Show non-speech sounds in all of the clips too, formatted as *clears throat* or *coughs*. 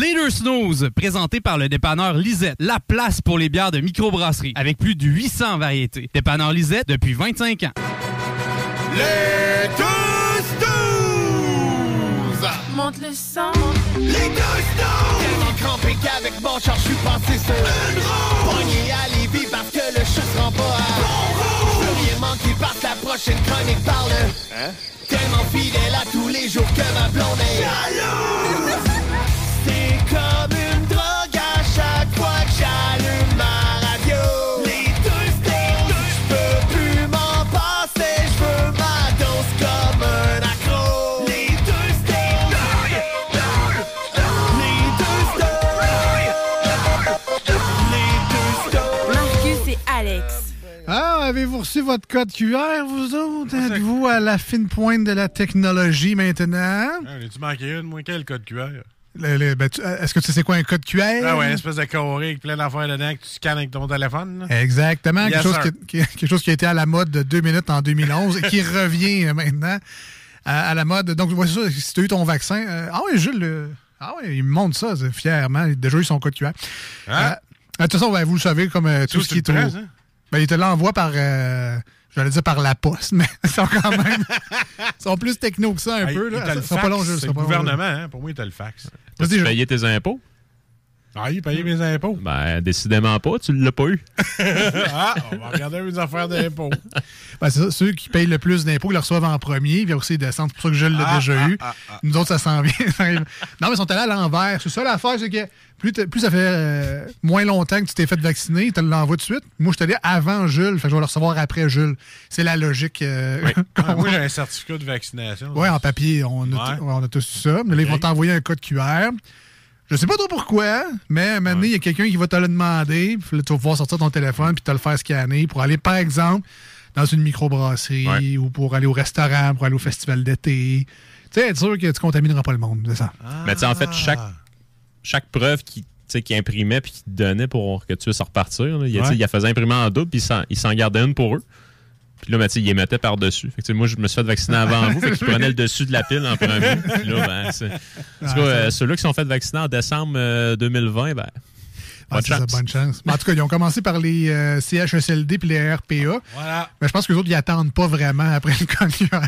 Leader Snooze, présenté par le dépanneur Lisette, la place pour les bières de microbrasserie, avec plus de 800 variétés. Dépanneur Lisette depuis 25 ans. Les deux snooze! Monte le sang. Les deux snooze! Tellement crampé qu'avec mon char, je suis passé sur une roue. Pogné à Lévis parce que le chat se rend pas à bon rien manquer parce que la prochaine chronique parle. Hein? Tellement fidèle à tous les jours que ma blonde est jalouse. Avez-vous reçu votre code QR, vous autres? Êtes-vous à la fine pointe de la technologie maintenant? Ah, tu manqué une, moi, quel code QR? Ben, tu- Est-ce que tu sais quoi un code QR? Ah ouais, une espèce de carré avec plein d'affaires dedans que tu scannes avec ton téléphone. là. Exactement. Yes, quelque, chose qui, qui- quelque chose qui a été à la mode de deux minutes en 2011 et qui revient euh, maintenant à, à la mode. Donc, voici ça, si tu as eu ton vaccin. euh, ah oui, Jules, euh, ah oui, il me montre ça fièrement. Il a déjà eu son code QR. Hein? Euh, de toute façon, ben, vous le savez, comme euh, tout ce qui est presse, hein? Ben, il te l'envoie par. J'allais dire par la poste, *laughs* mais ils sont quand même. ils sont plus techno que ça un Hey, peu. Là. le Ça sera pas long, C'est ça le sera pas long, gouvernement, hein? Pour moi, il t'a le fax. Vas-y, Tu payais tes impôts? Ah, il payait mes impôts. Ben, décidément pas, tu l'as pas eu. *laughs* ah, on va regarder mes affaires d'impôts. *laughs* Ben, c'est ça, ceux qui payent le plus d'impôts, ils le reçoivent en premier, ils aussi descendre. C'est pour ça que je l'ai Ah, déjà ah, eu. ah. Nous autres, ça s'en vient. *laughs* non, mais ils sont allés à l'envers. C'est ça l'affaire, c'est que plus, plus ça fait euh, moins longtemps que tu t'es fait vacciner, ils te l'envoient tout de suite. Moi, je suis allé avant Jules, fait que je vais le recevoir après Jules. C'est la logique. euh, Ah, moi, j'ai un certificat de vaccination. Ouais, en papier, on a, Ouais. tout- on a tous ça. Mais là, ils vont t'envoyer un code QR. Je sais pas trop pourquoi, mais maintenant, il y a quelqu'un qui va te le demander. Puis là, tu vas pouvoir sortir ton téléphone puis te le faire scanner pour aller, par exemple, dans une microbrasserie ou pour aller au restaurant, pour aller au festival d'été. Tu sais, être sûr que tu contamineras pas le monde, c'est ça. Mais tu sais, en fait, chaque, chaque preuve qui, qui imprimait puis qui te donnait pour que tu puisses repartir, là, il, Ouais. il la faisait imprimer en double puis il s'en gardait une pour eux. Puis là, ben, tu sais, il les mettait par-dessus. Fait que, moi, je me suis fait vacciner avant vous. Fait qu'ils prenaient le dessus de la pile en premier. Puis là, ben, c'est- en tout cas, euh, ceux-là qui sont fait vacciner en décembre euh, 2020, ben, Ah, bonne ça, chance. bonne chance. Mais en tout cas, ils ont commencé par les euh, CHSLD puis les RPA. Voilà. Mais je pense que les autres, ils attendent pas vraiment après le *laughs* QR.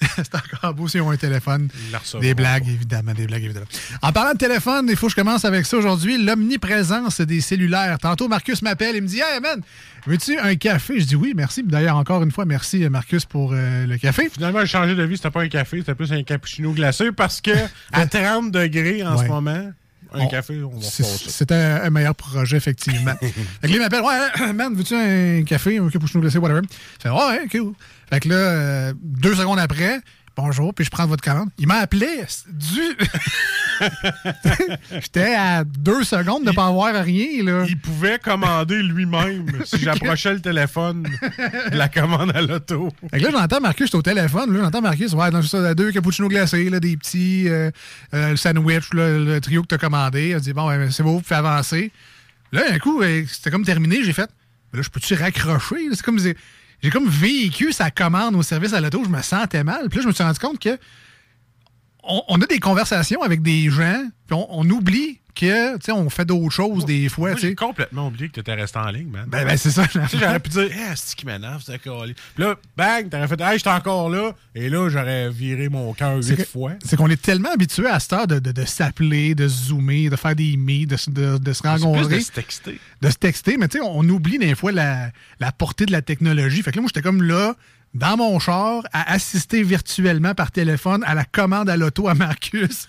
*laughs* C'est encore beau s'ils ont un téléphone. Des blagues, évidemment, des blagues, évidemment. En parlant de téléphone, il faut que je commence avec ça aujourd'hui. L'omniprésence des cellulaires. Tantôt, Marcus m'appelle et me dit Hey, man, veux-tu un café Je dis oui, merci. D'ailleurs, encore une fois, merci, Marcus, pour euh, le café. Finalement, j'ai changé de vie. C'était pas un café, c'était plus un cappuccino glacé parce que *laughs* à 30 degrés en Ouais. ce moment, un On- café, on va. C'est un, un meilleur projet, effectivement. *laughs* fait que m'appelle Ouais, *clears throat* man, veux-tu un café, un cappuccino glacé, whatever Je fais Ouais, cool. Fait que là, euh, deux secondes après, bonjour, puis je prends votre commande. Il m'a appelé du. *laughs* J'étais à deux secondes de ne pas avoir rien, là. Il pouvait commander lui-même *laughs* si j'approchais le téléphone de la commande à l'auto. Fait que là, j'entends Marcus, j'étais au téléphone. Là, j'entends Marcus, ouais, dans ça, deux cappuccinos glacés, là, des petits, euh, euh, le sandwich, là, le trio que t'as commandé. Elle dit, bon, ouais, c'est beau, fais avancer. Là, un coup, euh, c'était comme terminé, j'ai fait, mais là, je peux-tu raccrocher? C'est comme, j'ai comme vécu sa commande au service à l'auto, je me sentais mal. Puis là, je me suis rendu compte que on, a des conversations avec des gens, puis on oublie que, tu sais, on fait d'autres choses des fois, j'ai complètement oublié que tu étais resté en ligne, man. Ben, ben, c'est ça. J'aurais pu dire, eh, c'est qui m'énerve, c'est. Puis là, bang, t'aurais fait, hey, j'étais encore là. Et là, j'aurais viré mon cœur huit fois. C'est qu'on est tellement habitué à cette heure de, de, de s'appeler, de se zoomer, de faire des meets, de, se- de, se plus rencontrer, de se texter. de se texter. Mais tu sais, on oublie des fois la, la portée de la technologie. Fait que là, moi, j'étais comme là, dans mon char, à assister virtuellement par téléphone à la commande à l'auto à Marcus.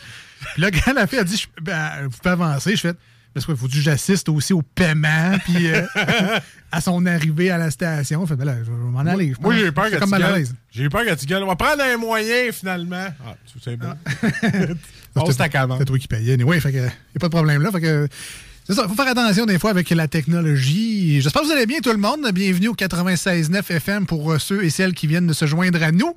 Puis là, quand la fille a dit, je- ben, vous pouvez avancer, je fais, parce qu'il faut que j'assiste aussi au paiement, puis euh, *laughs* à son arrivée à la station. Fait, ben là, je vais m'en aller. Moi, j'ai peur C'est que comme tu mal à gueules. l'aise. J'ai peur que tu gueules. On va prendre un moyen, finalement. Ah, *laughs* c'est bon. Ah, commande. toi qui payais. Oui, fait que y a pas de problème là. Fait que C'est ça, il faut faire attention des fois avec la technologie. J'espère que vous allez bien tout le monde. Bienvenue au 96.9 FM pour euh, ceux et celles qui viennent de se joindre à nous.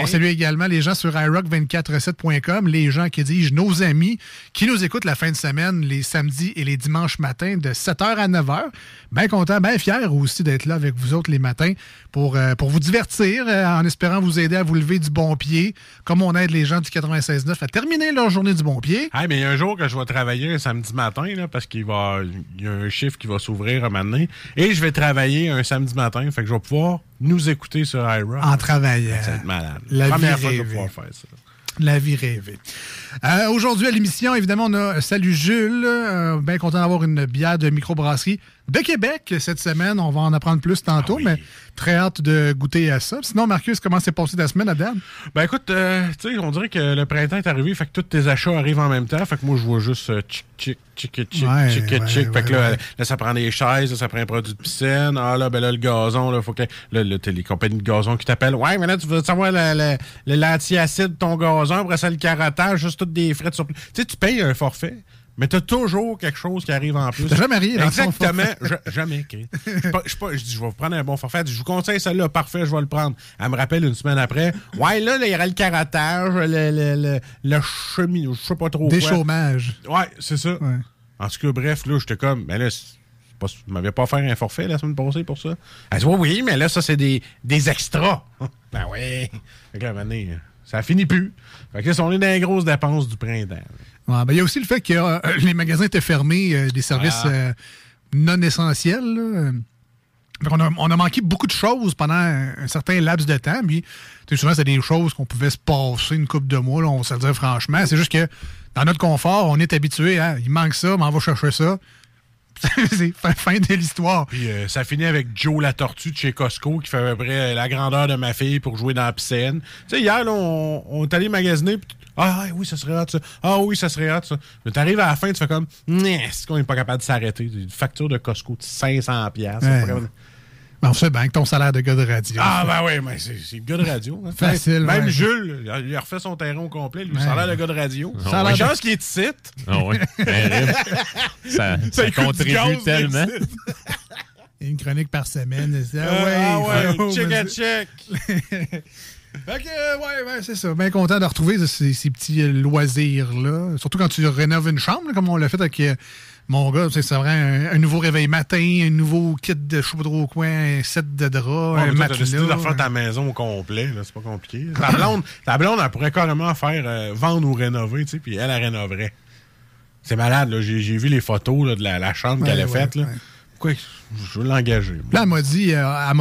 On salue également les gens sur iRock247.com, les gens qui disent nos amis qui nous écoutent la fin de semaine, les samedis et les dimanches matins de 7h à 9h. Bien content, bien fier aussi d'être là avec vous autres les matins pour, euh, pour vous divertir, euh, en espérant vous aider à vous lever du bon pied, comme on aide les gens du 96.9 à terminer leur journée du bon pied. Hey, mais il y a un jour que je vais travailler un samedi matin, là, parce qu'il va il y a un chiffre qui va s'ouvrir moment donné, et je vais travailler un samedi matin. Fait que je vais pouvoir nous écouter sur iRock. En travaillant. Ça va être malade. La Première vie fois que je vais rêvée. pouvoir faire ça. La vie rêvée. Euh, Aujourd'hui à l'émission, évidemment, on a Salut Jules. Euh, bien content d'avoir une bière de microbrasserie de Québec cette semaine. On va en apprendre plus tantôt, mais très hâte de goûter à ça. Sinon, Marcus, comment s'est passé ta semaine, Adam? Ben écoute, euh, tu sais, on dirait que le printemps est arrivé, fait que tous tes achats arrivent en même temps. Fait que moi, je vois juste euh, chic, chic, chic, chic, Ouais, chic, ouais, chic. Fait que là, là, ça prend des chaises, là, ça prend un produit de piscine. Ah là, ben là, le gazon, là, faut que. Là, là t'as les compagnies de gazon qui t'appellent. Ouais, mais là, tu veux savoir le- le- de ton gazon, après ça, le carottage, juste toutes des frais de surplus. Tu sais, tu payes un forfait. Mais t'as toujours quelque chose qui arrive en plus. T'as jamais rien dans Exactement. Je- jamais, Chris. Je pas- je pas- je dis, je vais vous prendre un bon forfait. Je vous conseille celle-là, parfait, je vais le prendre. Elle me rappelle une semaine après. Ouais, là, là, il y aura le carottage, le, le, le, le cheminot, je sais pas trop Des quoi. chômages. Ouais, c'est ça. Ouais. En tout cas, bref, là, j'étais comme, mais là, c'est pas, tu m'avais pas offert un forfait la semaine passée pour ça? Elle dit, oui, oui, mais là, ça, c'est des, des extras. *laughs* ben oui. Fait que là, ça finit plus. Fait que là, on est dans les grosses dépenses du printemps. Ouais, ben, Il y a aussi le fait que euh, *clears throat* les magasins étaient fermés, euh, des services Ah. euh, non essentiels. là. A, on a manqué beaucoup de choses pendant un, certain laps de temps. Puis, souvent, c'est des choses qu'on pouvait se passer une coupe de mois, là, on se le dit franchement. C'est juste que dans notre confort, on est habitué à il manque ça, mais on va chercher ça. *laughs* c'est fin, fin de l'histoire. Puis euh, ça finit avec Joe la tortue de chez Costco qui fait à peu près la grandeur de ma fille pour jouer dans la piscine. Tu sais, hier, là, on, on est allé magasiner. puis ah oui, ça serait hot, ça. Ah oui, ça serait hot, ça. Mais t'arrives à la fin, tu fais comme, est-ce qu'on n'est pas capable de s'arrêter? Une facture de Costco de 500 piastres. Ouais. C'est pas capable- Ben, on fait bien que ton salaire de gars de radio. Ah, ben oui, mais c'est le gars de radio. hein. Facile, Même ouais. Jules, il a- a refait son terrain au complet. Lui, Ouais. ça a l'air de gars de radio. Ça a l'air Une de- chance qu'il est ici. Ah oui. *laughs* Terrible. Ça, ça contribue gaz, tellement. Une chronique par semaine. C'est- Ah Ah ouais, ouais, faut- check c'est- check. *laughs* Fait que, euh, ouais, ouais, c'est ça. Bien content de retrouver ces, ces petits euh, loisirs-là. Surtout quand tu rénoves une chambre, là, comme on l'a fait avec euh, mon gars. tu C'est vrai, un, un nouveau réveil matin, un nouveau kit de chaudre au coin, un set de draps, Ouais, un toi, t'as décidé de matelas. refaire ta maison au complet, c'est pas compliqué. Ta blonde, ta blonde, elle pourrait carrément faire vendre ou rénover, tu sais, puis elle, elle rénoverait. C'est malade, là. J'ai, vu les photos là, de la, la chambre Ouais, qu'elle a faite, là. Ouais. Pourquoi je veux l'engager? Là, elle m'a dit, euh, elle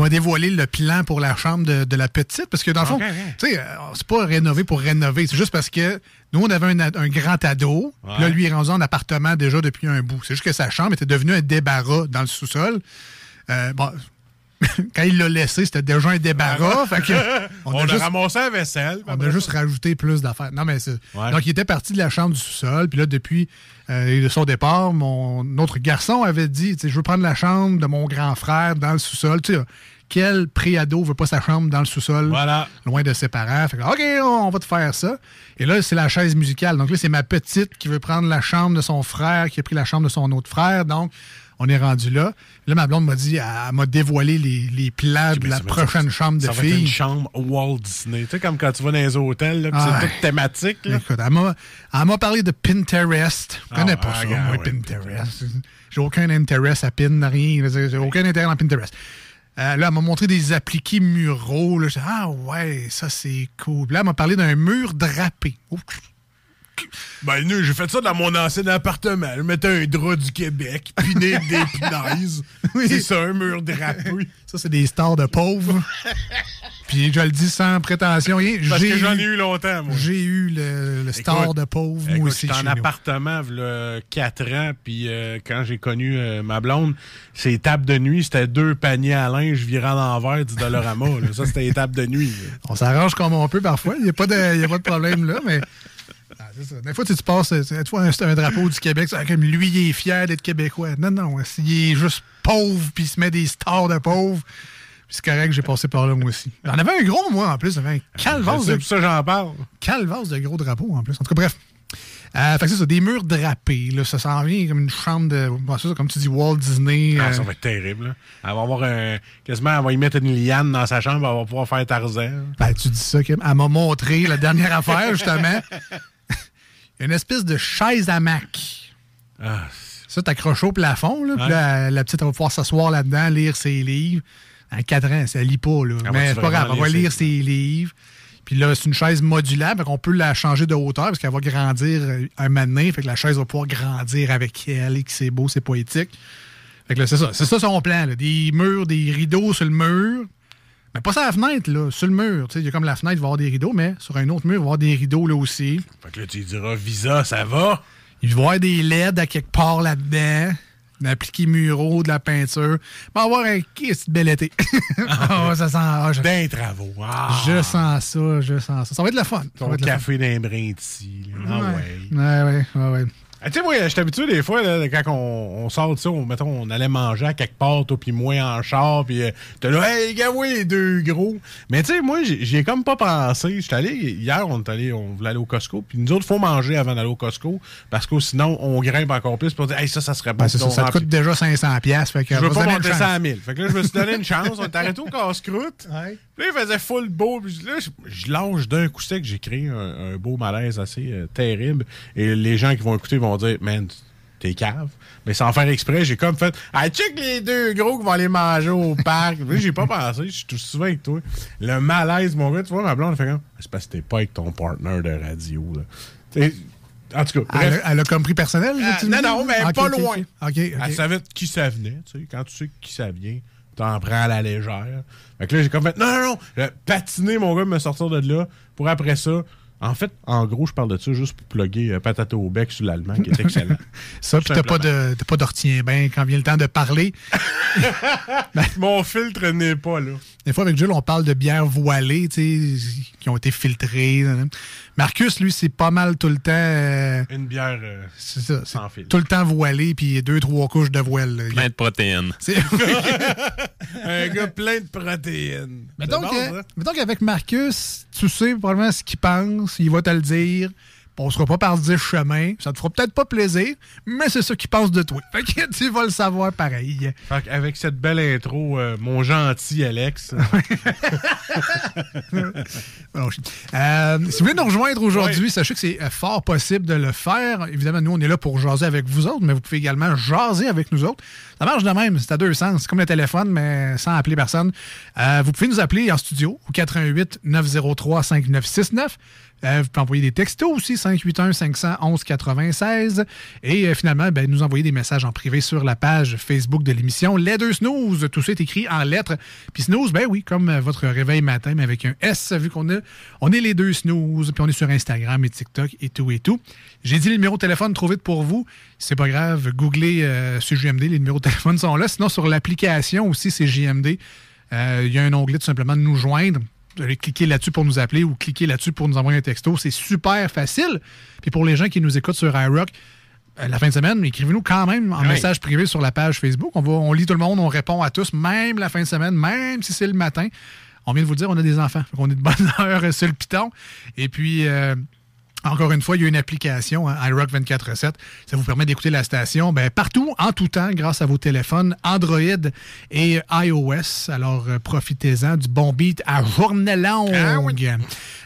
m'a- dévoilé le plan pour la chambre de, de la petite, parce que dans le fond, tu sais, euh, c'est pas rénover pour rénover, c'est juste parce que nous, on avait un, un grand ado, puis là, Ouais. lui, il est rendu en appartement déjà depuis un bout. C'est juste que sa chambre était devenue un débarras dans le sous-sol. Euh, bon, *laughs* quand il l'a laissé, c'était déjà un débarras. fait que on, *laughs* On, a a, juste, ramassé la vaisselle. on a juste rajouté plus d'affaires. Non, mais. Ouais. Donc, il était parti de la chambre du sous-sol. Puis là, depuis euh, de son départ, mon autre garçon avait dit tu sais, Je veux prendre la chambre de mon grand frère dans le sous-sol. Tu sais, quel préado veut pas sa chambre dans le sous-sol, Voilà. loin de ses parents Fait que, OK, on va te faire ça. Et là, c'est la chaise musicale. Donc là, c'est ma petite qui veut prendre la chambre de son frère, qui a pris la chambre de son autre frère. Donc, on est rendu là. Là, ma blonde m'a dit Elle, elle m'a dévoilé les, les plans de la prochaine chambre de être une chambre Walt Disney. Tu sais, comme quand tu vas dans les hôtels, Ah, c'est ouais. tout thématique, là. Écoute, elle m'a, parlé de Pinterest. Je connais Ah, pas ah, ça, moi, ouais, Pinterest. J'ai aucun intérêt à pin, rien. J'ai aucun intérêt dans Pinterest. Euh, là, elle m'a montré des appliqués muraux. Là. Ah ouais, ça c'est cool. Là, elle m'a parlé d'un mur drapé. Oh, Ben, nous, j'ai fait ça dans mon ancien appartement. Je mettais un drap du Québec, piné *laughs* des punaises. Oui. C'est ça, un mur drapé. Ça, c'est des stars de pauvres. Puis je le dis sans prétention. Parce que j'en ai eu- longtemps, moi. J'ai eu le, le star Écoute, de pauvre, moi aussi. j'étais en nous. appartement, il 4 ans, puis euh, quand j'ai connu euh, ma blonde, ses tables de nuit, c'était deux paniers à linge virant l'envers du Dollarama. là. Ça, c'était tables de nuit. là. On s'arrange comme on peut parfois. Il n'y a, a pas de problème là, mais. Ah, c'est ça. Des fois, tu, tu passes, tu sais, tu vois un, c'est un drapeau du Québec, c'est comme lui, il est fier d'être québécois. Non, non, s'il est juste pauvre, puis il se met des stars de pauvres, puis c'est correct, j'ai passé par là, moi aussi. J'en avais un gros, moi, en plus. J'avais un sais, de, ça, j'en parle. calvasse de gros drapeaux, en plus. En tout cas, bref. Euh, fait que c'est ça, des murs drapés. Là, ça s'en vient comme une chambre de. bon, ça, comme tu dis, Walt Disney. Ah, euh, ça va être terrible. là. Elle va avoir un. Quasiment, elle va y mettre une liane dans sa chambre, elle va pouvoir faire Tarzan. Ben, tu dis ça, Kim. Elle m'a montré la dernière affaire, justement. Il y a une espèce de chaise à mac. Ah, Ça, t'accroches au plafond, là. Puis la petite, elle va pouvoir s'asseoir là-dedans, lire ses livres. À 4 ans, ça lit pas, là. Ah, Mais c'est pas grave, elle va lire ses ses livres. Puis là, c'est une chaise modulable, qu'on peut la changer de hauteur parce qu'elle va grandir euh, un moment donné. Fait que la chaise va pouvoir grandir avec elle et que c'est beau, c'est poétique. Fait que là, c'est ça. C'est ça son plan, là. Des murs, des rideaux sur le mur. Mais pas sur la fenêtre, là, sur le mur. Tu sais, Il y a comme la fenêtre, il va y avoir des rideaux, mais sur un autre mur, il va y avoir des rideaux là aussi. Fait que là, tu lui diras, Visa, ça va? Il va y avoir des LED à quelque part là-dedans. D'appliquer muraux, de la peinture. Il va avoir un kiss de bel été. *laughs* oh, ça sent. ah, je, D'un travaux. Ah, je sens ça, je sens ça. Ça va être le fun. Ça Ton va être le café d'un brin ici. Ah ouais. Ouais, ouais, ouais, ouais. Ah, tu sais, moi, je suis habitué des fois, là, quand on, on sort de ça, on, mettons, on allait manger à quelque part, toi, puis moi en char, puis euh, t'es là, hey, gars, oui, les deux gros. Mais tu sais, moi, j'ai j'y ai comme pas pensé. J'étais allé, hier, on est allé, on voulait aller au Costco, puis nous autres, faut manger avant d'aller au Costco, parce que sinon, on grimpe encore plus, on dit, hey, ça, ça serait bon. Ben, ça, ça te coûte déjà 500$. piastres, Fait que Je veux pas monter ça à chance. 1000. Fait que là, je me suis donné une chance. On est arrêté au casse-croûte. *laughs* Ouais. Là, il faisait full beau. Puis là, je, je lâche d'un coup sec. J'ai créé un, un beau malaise assez euh, terrible. Et les gens qui vont écouter vont dire, man, t'es cave. Mais sans faire exprès, j'ai comme fait, ah, check les deux gros qui vont aller manger au parc. J'ai pas pensé. Je suis tout souvent avec toi. Le malaise, mon gars, tu vois, ma blonde, elle fait comme, c'est parce que t'es pas avec ton partner de radio, là. En tout cas, Elle, a- elle a compris personnel? Tu me non, non, mais pas loin. Elle savait de qui ça venait, tu sais. Quand tu sais de qui ça vient, t'en prends à la légère. Fait que là, j'ai comme fait, non, non, non, patiné, mon gars, me sortir de là, pour après ça. En fait, en gros, je parle de ça juste pour plugger euh, patate au bec sur l'allemand, qui est excellent. *laughs* Ça, puis t'as pas de, t'as pas d'ortien bain quand vient le temps de parler. *laughs* Mon filtre n'est pas là. Des fois, avec Jules, on parle de bières voilées, tu sais, qui ont été filtrées. Marcus, lui, c'est pas mal tout le temps. euh, Une bière euh, c'est ça. c'est sans filtre. Tout le temps voilé, puis deux, trois couches de voile. là. Plein de protéines. C'est- *laughs* Un gars plein de protéines. mettons, bon, mettons qu'avec Marcus, tu sais probablement ce qu'il pense, il va te le dire. On sera pas par 10 chemins. Ça te fera peut-être pas plaisir, mais c'est ça qu'il pense de toi. *laughs* Fait que tu vas le savoir pareil. Fait qu'avec cette belle intro, euh, mon gentil Alex. *laughs* Euh, si vous voulez nous rejoindre aujourd'hui, sachez que c'est euh, fort possible de le faire. Évidemment, nous, on est là pour jaser avec vous autres, mais vous pouvez également jaser avec nous autres. Ça marche de même, c'est à deux sens. C'est comme le téléphone, mais sans appeler personne. Euh, vous pouvez nous appeler en studio au 88 903 5969. Euh, vous pouvez envoyer des textos aussi, 581 511 96. Et euh, finalement, ben, nous envoyer des messages en privé sur la page Facebook de l'émission Les Deux Snooze. Tout ça est écrit en lettres. Puis snooze, ben oui, comme euh, votre réveil matin, mais avec un S, vu qu'on a, on est les deux snooze. Puis on est sur Instagram et TikTok et tout et tout. J'ai dit le numéro de téléphone trop vite pour vous. C'est pas grave, googlez euh, JMD, les numéros de téléphone sont là. Sinon, sur l'application aussi, c'est JMD. Euh, Il y a un onglet tout simplement de nous joindre. Vous allez cliquer là-dessus pour nous appeler ou cliquer là-dessus pour nous envoyer un texto. C'est super facile. Puis pour les gens qui nous écoutent sur iRock, euh, la fin de semaine, écrivez-nous quand même en Oui. message privé sur la page Facebook. On, va, on lit tout le monde, on répond à tous, même la fin de semaine, même si c'est le matin. On vient de vous le dire, on a des enfants. On est de bonne *laughs* heure sur le piton. Et puis, euh, encore une fois, il y a une application, hein, iRock 24-7. Ça vous permet d'écouter la station ben, partout, en tout temps, grâce à vos téléphones Android et iOS. Alors, euh, profitez-en du bon beat à journée longue.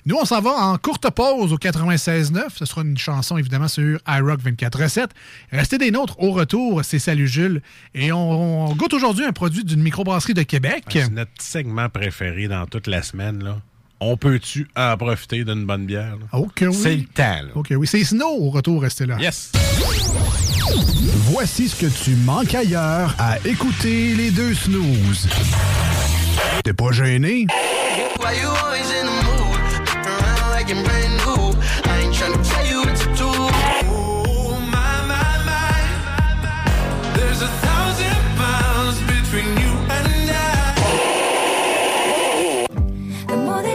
Nous, on s'en va en courte pause au 96.9. Ce sera une chanson, évidemment, sur iRock 24-7. Restez des nôtres. Au retour, c'est Salut Jules. Et on, on goûte aujourd'hui un produit d'une microbrasserie de Québec. C'est notre segment préféré dans toute la semaine. Là. On peut-tu en profiter d'une bonne bière? là? OK, oui. C'est le temps. Là. OK, oui. C'est Snow. Au retour, restez là. Yes! Voici ce que tu manques ailleurs à écouter les deux snooze. T'es pas gêné?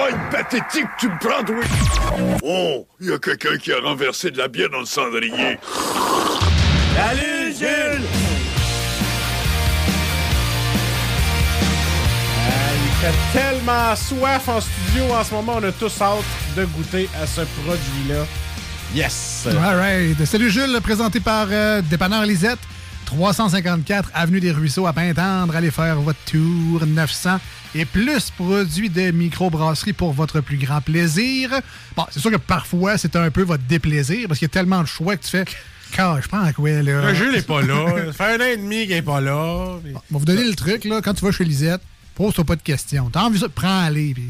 Voix pathétique tu me prends, oui? Oh, il y a quelqu'un qui a renversé de la bière dans le cendrier. Salut Jules Ah, il fait tellement soif en studio en ce moment, on a tous hâte de goûter à ce produit-là. Yes! All right. Salut Jules, présenté par euh, Dépanneur Lisette. 354 Avenue des Ruisseaux à Pintendre. Allez faire votre tour. 900 et plus produits de microbrasserie pour votre plus grand plaisir. Bon, c'est sûr que parfois, c'est un peu votre déplaisir parce qu'il y a tellement de choix que tu fais. Car je prends à quoi, là? Le jeu n'est pas là. Ça fait un an et demi qu'il n'est pas là. puis- On va vous donner le truc, là. Quand tu vas chez Lisette, pose-toi pas de questions. T'as envie de ça, prends-les. Puis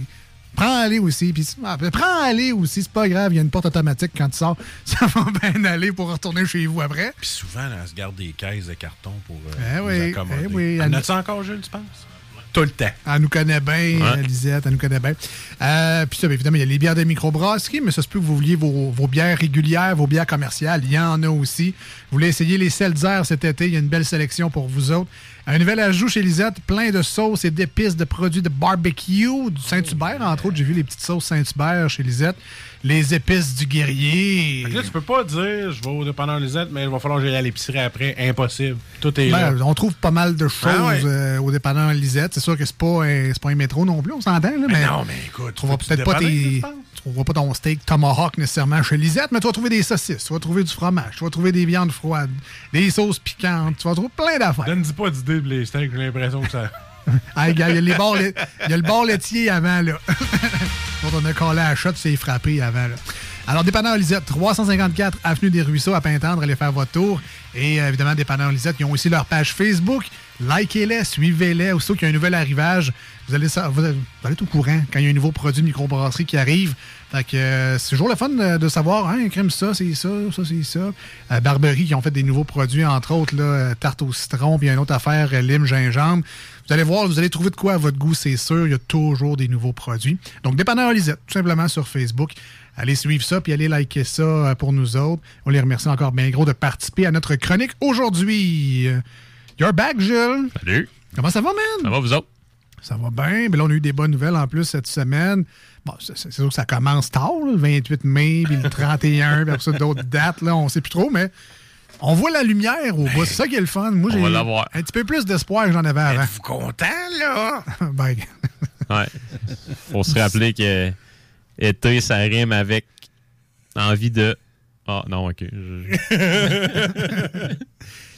prends-les aussi. Puis ah, puis prends-les aussi. C'est pas grave. Il y a une porte automatique quand tu sors. *laughs* Ça va bien aller pour retourner chez vous après. Puis souvent, là, elle se garde des caisses de carton pour euh, Eh nous oui, accommoder. eh oui. En as-tu encore, Jules, tu penses? Tout le temps. Elle nous connaît bien, Ouais. Lisette, elle nous connaît bien. Euh, puis ça, bien évidemment, il y a les bières de microbrasserie, mais ça se peut que vous vouliez vos, vos bières régulières, vos bières commerciales. Il y en a aussi. Vous voulez essayer les Seltzer cet été, il y a une belle sélection pour vous autres. Un nouvel ajout chez Lisette, plein de sauces et d'épices de produits de barbecue, du Saint-Hubert, entre autres. J'ai vu les petites sauces Saint-Hubert chez Lisette. Les épices du guerrier. Fait que là, tu peux pas dire, je vais au dépanneur Lisette, mais il va falloir que j'aille à l'épicerie après. Impossible. Tout est Ben, là. on trouve pas mal de choses Ah ouais. euh, au dépanneur Lisette. C'est sûr que c'est pas, un- c'est pas un métro non plus, on s'entend. Là, mais, non, mais écoute, tu trouveras peut-être pas tes. Tu trouveras pas ton steak tomahawk nécessairement chez Lisette, mais tu vas trouver des saucisses, tu vas trouver du fromage, tu vas trouver des viandes froides, des sauces piquantes, tu vas trouver plein d'affaires. Donne-dis pas d'idée pour les steaks, j'ai l'impression que ça. Gars, il y a le bord laitier avant, là. *laughs* dont on a collé à la shot, c'est frappé avant, là. Alors, Dépanneur Lisette, 354 Avenue des Ruisseaux à Pintendre, allez faire votre tour. Et euh, évidemment, Dépanneur Lisette, ils ont aussi leur page Facebook. Likez-les, suivez-les. Aussitôt qu'il y a un nouvel arrivage, vous allez, être au courant quand il y a un nouveau produit de microbrasserie qui arrive. Fait que euh, c'est toujours le fun de, de savoir, hein, crème ça, c'est ça, ça, c'est ça. Euh, Barberie qui ont fait des nouveaux produits, entre autres, là, euh, tarte au citron, puis une autre affaire, euh, lime, gingembre. Vous allez voir, vous allez trouver de quoi à votre goût, c'est sûr. Il y a toujours des nouveaux produits. Donc, Dépanneur Lisette, tout simplement sur Facebook. Allez suivre ça, puis allez liker ça euh, pour nous autres. On les remercie encore bien gros de participer à notre chronique aujourd'hui. Euh, You're back, Jules. Salut. Comment ça va, man? Ça va, vous autres? Ça va bien. Mais là, on a eu des bonnes nouvelles en plus cette semaine. Bon, c'est c'est sûr que ça commence tard, là, le 28 mai, puis le 31, puis après ça, d'autres dates, là, on sait plus trop, mais on voit la lumière au bout. C'est ça qui est le fun. Moi, On j'ai va l'avoir. un petit peu plus d'espoir que j'en avais avant. Êtes-vous content, là? *laughs* ben, *laughs* Ouais. Faut se rappeler que été, ça rime avec envie de. Ah, non, ok. Je- *laughs*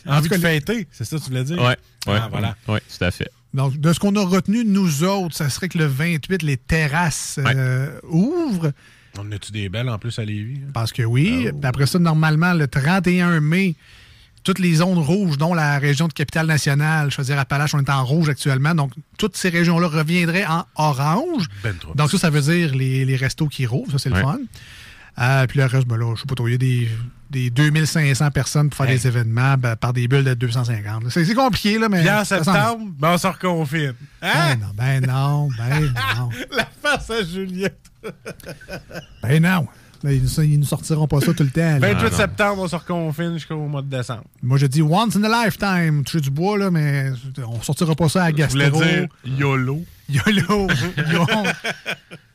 Envie de fêter, c'est ça que tu voulais dire? Ouais, ouais. Ah, voilà. Ouais, tout à fait. Donc, de ce qu'on a retenu, nous autres, ça serait que le 28, les terrasses euh, ouvrent. On a-tu des belles en plus à Lévis? hein? Parce que oui. Puis après ça, normalement, le 31 mai, toutes les zones rouges, dont la région de Capitale-Nationale, je veux dire, Appalaches, on est en rouge actuellement. Donc, toutes ces régions-là reviendraient en orange. Ben. Donc, ça, ça veut dire les, les restos qui rouvrent. Ça, c'est le fun. Euh, puis le reste, ben là, je sais pas trop, il y a des, des 2500 personnes pour faire Hey. des événements ben, par des bulles de 250. là. C'est c'est compliqué, là, mais... Puis en septembre, ben on se reconfine. Hein? Ben non, ben non, ben *laughs* non. La face à Juliette. Ben non. Ils, nous- ils nous sortiront pas ça tout le temps. là. 28 septembre, on se reconfine jusqu'au mois de décembre. Moi, je dis once in a lifetime. Toucher du bois, là, mais on sortira pas ça à Je voulais gastro. dire YOLO. YOLO. Yo. *laughs*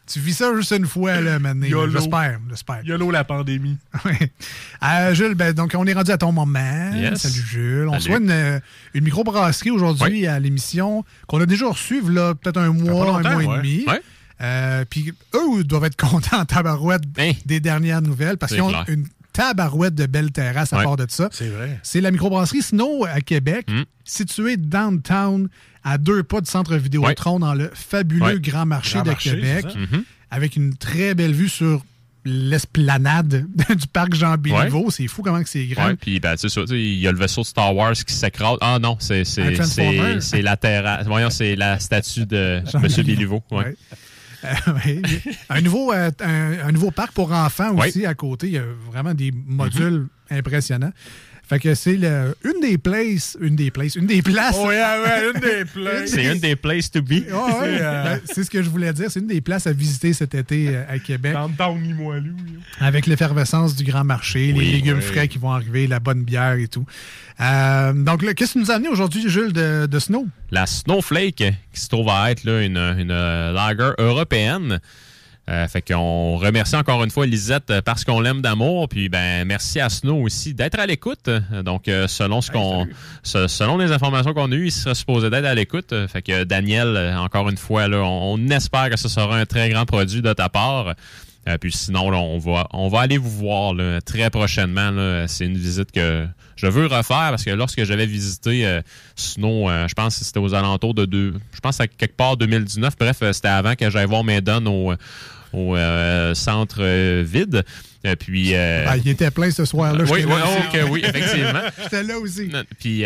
Tu vis ça juste une fois, là, maintenant. YOLO. J'espère. J'espère. YOLO la pandémie. *laughs* Euh, Jules, ben, donc on est rendu à ton moment. Yes. Salut Jules. On Salut. reçoit une, une microbrasserie aujourd'hui à l'émission qu'on a déjà reçue là, peut-être un mois, un mois et demi. Ouais. Euh, Puis eux doivent être contents *laughs* en tabarouette Hein? des dernières nouvelles parce C'est qu'ils ont clair. une tabarouette de belles terrasses à Ouais. part de ça. C'est vrai. C'est la microbrasserie Snow à Québec, Mm. située downtown, à deux pas du centre Vidéotron, dans le fabuleux Ouais. Grand Marché Grand de Marché, Québec? Mhm. avec une très belle vue sur l'esplanade *laughs* du parc Jean Béliveau. C'est fou comment que c'est grand. Ouais, puis ben, il y a le vaisseau de Star Wars qui s'écrase. Ah non, c'est Un c'est Transformer. c'est c'est la terrasse. Voyons, c'est la statue de *laughs* Jean M. Béliveau. Béliveau. Ouais. Ouais. Euh, un, nouveau, euh, un, un nouveau parc pour enfants aussi à côté. Il y a vraiment des modules impressionnants. Fait que c'est le- une des places, une des places, une des places. Oh, yeah, ouais, *laughs* une des places. C'est une des places to be. Ouais, ouais. C'est, euh, Ben, C'est ce que je voulais dire. C'est une des places à visiter cet été euh, à Québec. Downtown Limoilou. Avec l'effervescence du grand marché, les légumes oui. frais qui vont arriver, la bonne bière et tout. Euh, donc, là, qu'est-ce que tu nous as amené aujourd'hui, Jules, de, de Snow? La Snowflake, qui se trouve à être là, une, une lager européenne. Euh, fait qu'on remercie encore une fois Lisette euh, parce qu'on l'aime d'amour. Puis ben merci à Snow aussi d'être à l'écoute. Donc euh, selon ce qu'on se- selon les informations qu'on a eues, il serait supposé d'être à l'écoute. Fait que Daniel, encore une fois, là, on, on espère que ce sera un très grand produit de ta part. Euh, puis sinon, là, on va on va aller vous voir là, très prochainement. C'est une visite que je veux refaire parce que lorsque j'avais visité euh, Snow, euh, je pense que c'était aux alentours de deux. Je pense à quelque part 2019. Bref, c'était avant que j'aille voir mes donnes au, au euh, centre euh, vide. Euh, puis. euh, Ben, il était plein ce soir-là. oui, oui, ok, oui, effectivement. *laughs* J'étais là aussi. Non, Puis,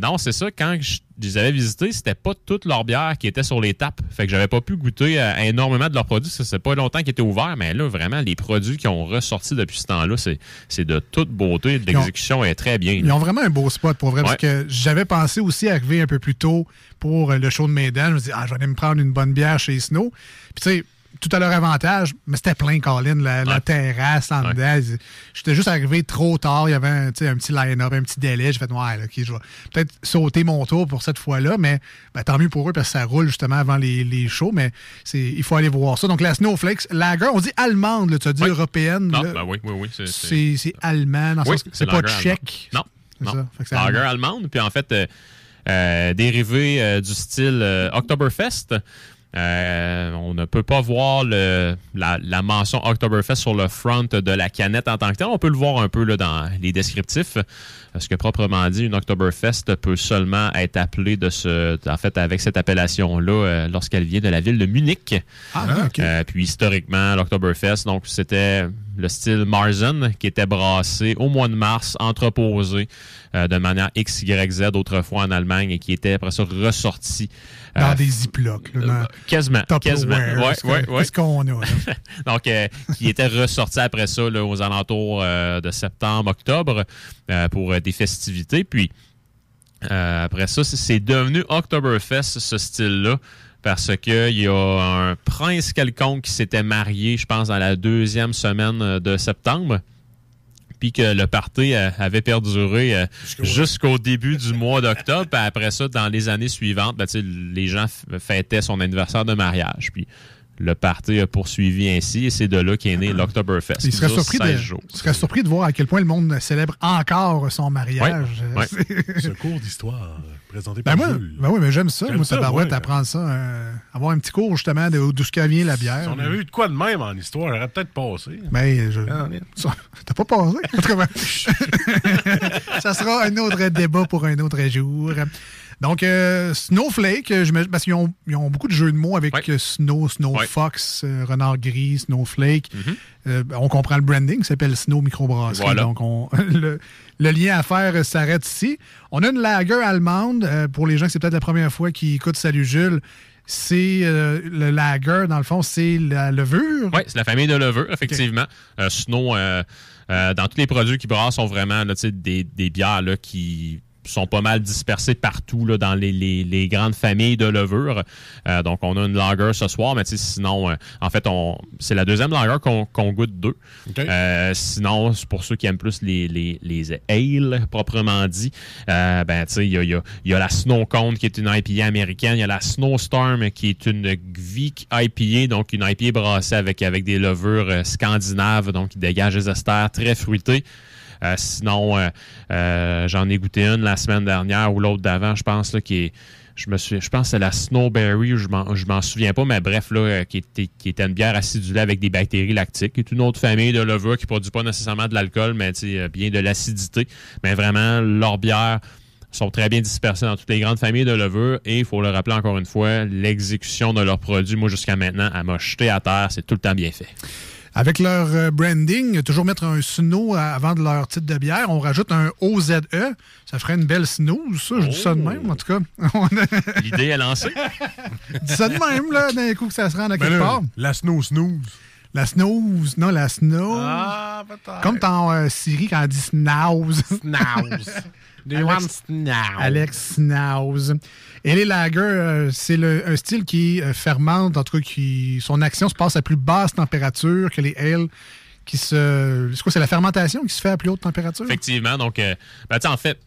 non, c'est ça. Quand je les avais visités, c'était pas toute leur bière qui était sur les tapes. Fait que j'avais pas pu goûter à énormément de leurs produits. Ça c'est pas longtemps qu'ils étaient ouverts, mais là, vraiment, les produits qui ont ressorti depuis ce temps-là, c'est, de toute beauté. L'exécution est très bien. Ils ont vraiment un beau spot, pour vrai, parce que j'avais pensé aussi arriver un peu plus tôt pour le show de Maiden. Je me dis, ah, je vais aller me prendre une bonne bière chez Snow. Puis, tu sais, tout à leur avantage, mais c'était plein, Colin, la, terrasse en Ouais. dedans. J'étais juste arrivé trop tard. Il y avait un, petit line-up, un petit délai. J'ai fait, ouais, là, je vais peut-être sauter mon tour pour cette fois-là, mais ben, tant mieux pour eux parce que ça roule justement avant les, les shows, mais il faut aller voir ça. Donc, la Snowflakes, lager, on dit allemande, là, tu as dit Oui. européenne. Non, là. ben oui, oui, oui. C'est, allemand, Oui, c'est pas tchèque. Non, ça. non. C'est Lager allemand. allemande. Puis en fait, euh, euh, dérivé euh, du style Oktoberfest. Euh, on ne peut pas voir le, la, la mention Oktoberfest sur le front de la canette en tant que tel. On peut le voir un peu là, dans les descriptifs. Parce que proprement dit, une Oktoberfest peut seulement être appelée de ce, en fait, avec cette appellation-là euh, lorsqu'elle vient de la ville de Munich. Ah. Euh, puis historiquement, l'Oktoberfest, donc c'était le style Marzen qui était brassé au mois de mars, entreposé euh, de manière XYZ autrefois en Allemagne et qui était après ça ressorti. Dans euh, des ziplocs. là, dans Quasiment, quasiment. Ouais, c'est ouais, ouais. Qu'on a? *laughs* Donc, euh, qui était ressorti après ça là, aux alentours euh, de septembre-octobre euh, pour euh, des festivités. Puis, euh, après ça, c'est- c'est devenu Oktoberfest, ce style-là, parce qu'il y a un prince quelconque qui s'était marié, je pense, dans la deuxième semaine euh, de septembre. Puis que le party euh, avait perduré euh, jusqu'au début du mois d'octobre. Puis après ça, dans les années suivantes, ben, les gens fêtaient son anniversaire de mariage. Puis le party a poursuivi ainsi et c'est de là qu'est né l'Oktoberfest. Il serait, surpris 16 de, jours. il serait surpris de voir à quel point le monde célèbre encore son mariage. *laughs* C'est- Ce cours d'histoire présenté Ben par moi, Jules. ben oui, mais j'aime ça. J'aime Moi, ça, tabarouette, ouais. apprendre ça. euh, avoir un petit cours, justement, de d'où ce vient la bière. Si on avait eu de quoi de même en histoire, j'aurais peut-être passé. Ben, je... Ah, ça- T'as pas passé? En tout cas, ben, *laughs* ça sera un autre débat pour un autre jour. Donc, euh, Snowflake, euh, je parce qu'ils ont, ils ont beaucoup de jeux de mots avec euh, Snow, Snow Ouais. Fox, euh, Renard Gris, Snowflake. Mhm. Euh, on comprend le branding, ça s'appelle Snow Microbrasserie. Voilà. Donc, on- *laughs* le, le lien à faire s'arrête ici. On a une lager allemande. pour les gens que c'est peut-être la première fois qui écoutent Salut Jules, c'est euh, le lager, dans le fond, c'est la levure. Oui, c'est la famille de levure, effectivement. Euh, Snow, euh, euh, dans tous les produits qui brassent, sont vraiment là, des, des bières là, qui sont pas mal dispersés partout là, dans les, les- les grandes familles de levures. Euh, donc, on a une lager ce soir, mais sinon, euh, en fait, on c'est la deuxième lager qu'on qu'on goûte deux. Euh, sinon, c'est pour ceux qui aiment plus les, les, les ales, proprement dit, euh, ben, tu sais, il y a, il y a- y a la Snow Cone qui est une IPA américaine, il y a la Snowstorm qui est une Gvik IPA, donc une IPA brassée avec, avec des levures euh, scandinaves, donc qui dégagent des esters très fruités. Euh, sinon, euh, euh, j'en ai goûté une la semaine dernière ou l'autre d'avant, je pense, là, qui est. Je me suis, je pense que c'est la Snowberry, je m'en, je m'en souviens pas, mais bref, là, qui, était, une bière acidulée avec des bactéries lactiques, qui est une autre famille de levures qui produit pas nécessairement de l'alcool, mais bien de l'acidité. Mais vraiment, leurs bières sont très bien dispersées dans toutes les grandes familles de levures et il faut le rappeler encore une fois, l'exécution de leurs produits, moi jusqu'à maintenant, elle m'a jeté à terre, c'est tout le temps bien fait. Avec leur euh, branding, toujours mettre un snow avant de leur titre de bière, on rajoute un OZE. Ça ferait une belle snooze, ça. Je dis ça de même, en tout cas. *laughs* A- *laughs* L'idée est lancée. *laughs* dis ça de même, là, d'un coup que ça se rend à Ben quelque là, part. La snow snooze. La snooze. Non, la snow. Ah, peut-être. Comme dans euh, Siri quand elle dit snooze. Snooze. They Alex- want snooze. Alex Snooze. Et les lagers, euh, c'est un style qui euh, fermente, en tout cas, qui son action se passe à plus basse température que les ales qui se. C'est quoi, c'est la fermentation qui se fait à plus haute température? Effectivement. Donc, euh, ben, en fait,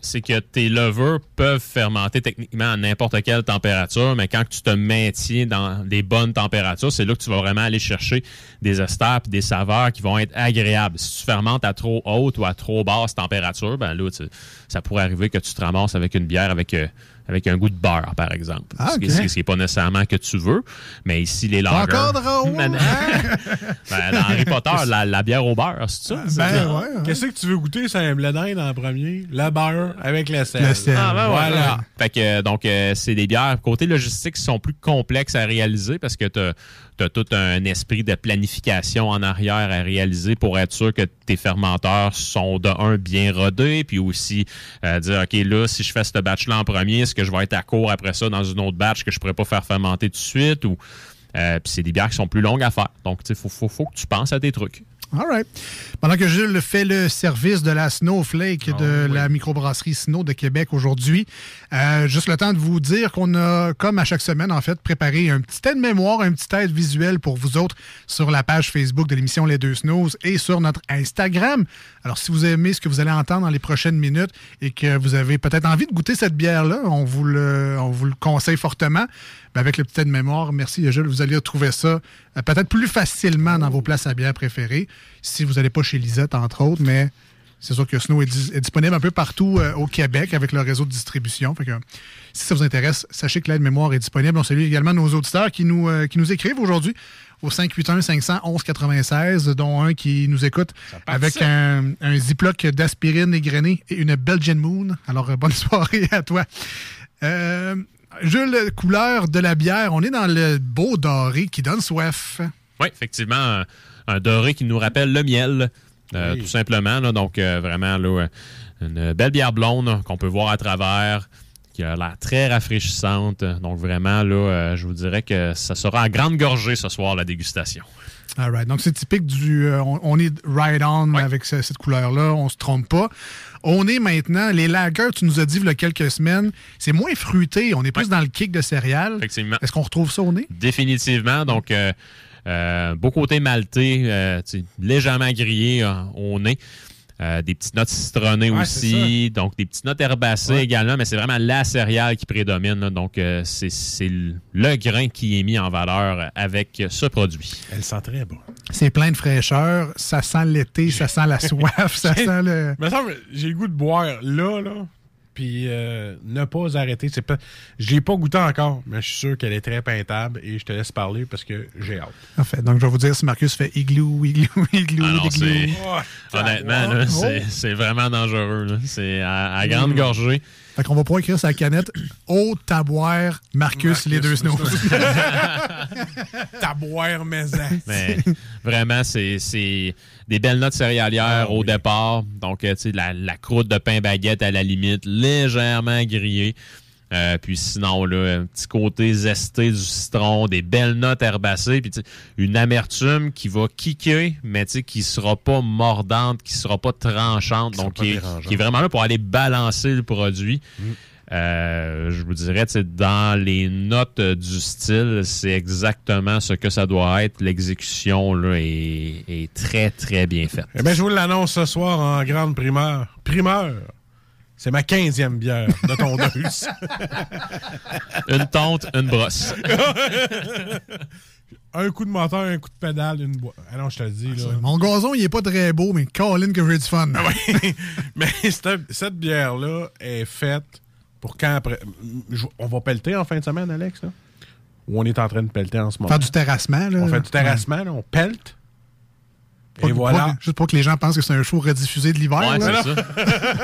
c'est que tes levures peuvent fermenter techniquement à n'importe quelle température, mais quand tu te maintiens dans des bonnes températures, c'est là que tu vas vraiment aller chercher des esters et des saveurs qui vont être agréables. Si tu fermentes à trop haute ou à trop basse température, ben là, ça pourrait arriver que tu te ramasses avec une bière avec, euh, avec un goût de beurre, par exemple. Ah, Ce qui- ok. Ce qui n'est pas nécessairement que tu veux, mais ici, les lagers... Encore drôle! *laughs* Ben, ben, dans Harry Potter, la, la bière au beurre, c'est ça? ça? Ben, Qu'est-ce que tu veux goûter? C'est un d'Inde en premier. Le beurre avec le sel. Le sel. Ah, ben voilà. voilà. Fait que, donc, euh, c'est des bières, côté logistique, qui sont plus complexes à réaliser parce que tu as, tout un esprit de planification en arrière à réaliser pour être sûr que tes fermenteurs sont de un bien rodés, puis aussi euh, dire, OK, là, si je fais ce batch-là en premier, est-ce que je vais être à court après ça dans une autre batch que je pourrais pas faire fermenter tout de suite? Ou, euh, puis c'est des bières qui sont plus longues à faire. Donc, il faut, faut, faut que tu penses à tes trucs. All right. Pendant que Jules fait le service de la Snowflake de la microbrasserie Snow de Québec aujourd'hui, euh, juste le temps de vous dire qu'on a, comme à chaque semaine, en fait, préparé un petit aide mémoire, un petit aide visuel pour vous autres sur la page Facebook de l'émission Les Deux Snows et sur notre Instagram. Alors, si vous aimez ce que vous allez entendre dans les prochaines minutes et que vous avez peut-être envie de goûter cette bière-là, on vous le, on vous le conseille fortement. Ben, avec le petit aide mémoire, merci Jules, vous allez retrouver ça euh, peut-être plus facilement dans vos places à bière préférées, si vous n'allez pas chez Lisette, entre autres, mais c'est sûr que Snow est, dis- est disponible un peu partout euh, au Québec avec le réseau de distribution. Fait que, si ça vous intéresse, sachez que l'aide mémoire est disponible. On salue également nos auditeurs qui nous, euh, qui nous écrivent aujourd'hui au 581-511-96, dont un qui nous écoute avec un, un ziploc d'aspirine égrenée et une Belgian Moon. Alors, euh, bonne *laughs* soirée à toi. Euh, Jules, couleur de la bière, on est dans le beau doré qui donne soif. Oui, effectivement, un, doré qui nous rappelle le miel, euh, tout simplement. là. donc, euh, vraiment, là, euh, une belle bière blonde qu'on peut voir à travers, qui a l'air très rafraîchissante. Donc, vraiment, là, je vous dirais que ça sera en grande gorgée ce soir, la dégustation. All right. Donc, c'est typique du. euh, on, on est right on avec ce- cette couleur-là. On se trompe pas. On est maintenant. Les lagers, tu nous as dit il y a quelques semaines, c'est moins fruité. On est plus dans le kick de céréales. Effectivement. Est-ce qu'on retrouve ça au nez? Définitivement. Donc, euh, beau côté maltais, euh, légèrement grillé euh, au nez. Euh, des petites notes citronnées Ouais, aussi, donc des petites notes herbacées Ouais. également, mais c'est vraiment la céréale qui prédomine. là. donc, euh, c'est le grain qui est mis en valeur avec ce produit. Elle sent très bon. C'est plein de fraîcheur. Ça sent l'été, ça sent la *laughs* soif, ça sent le. Semble, j'ai le goût de boire là, là, puis euh, ne pas arrêter. C'est pas, je l'ai pas goûté encore, mais je suis sûr qu'elle est très peintable et je te laisse parler parce que j'ai hâte. En fait, donc je vais vous dire si Marcus fait igloo, igloo, *laughs* igloo, Ah non, igloo. c'est- Honnêtement, c'est c'est vraiment dangereux. C'est à, à grande gorgée. Fait qu'on va pouvoir écrire la canette Haute taboire, Marcus, les deux snows. *laughs* Taboire maison. Mais vraiment, c'est c'est des belles notes céréalières au départ. Donc, euh, tu sais, la, la croûte de pain baguette à la limite, légèrement grillée. Euh, puis sinon, là, un petit côté zesté du citron, des belles notes herbacées, puis une amertume qui va kicker, mais tu sais, qui sera pas mordante, qui sera pas tranchante, donc qui est, dérangeante. qui est vraiment là pour aller balancer le produit. Euh, je vous dirais, tu sais, dans les notes du style, c'est exactement ce que ça doit être. L'exécution là, est, est très, très bien faite. Eh bien, je vous l'annonce ce soir en grande primeur. Primeur! C'est ma 15e bière de tondeuse. *laughs* Une tonte, une brosse. *laughs* un coup de moteur, un coup de pédale, une boîte. Ah non, je te le dis. Là. Mon gazon, il est pas très beau, mais Colin que j'ai du fun. Ah *laughs* Mais cette, cette bière-là est faite pour quand après. On va pelleter en fin de semaine, Alex, là? Ou on est en train de pelleter en ce moment? Faire du terrassement. Là. On fait du terrassement, là, on pelte. Pas- Et pas- voilà. juste pour que les gens pensent que c'est un show rediffusé de l'hiver. Ouais, là. c'est ça.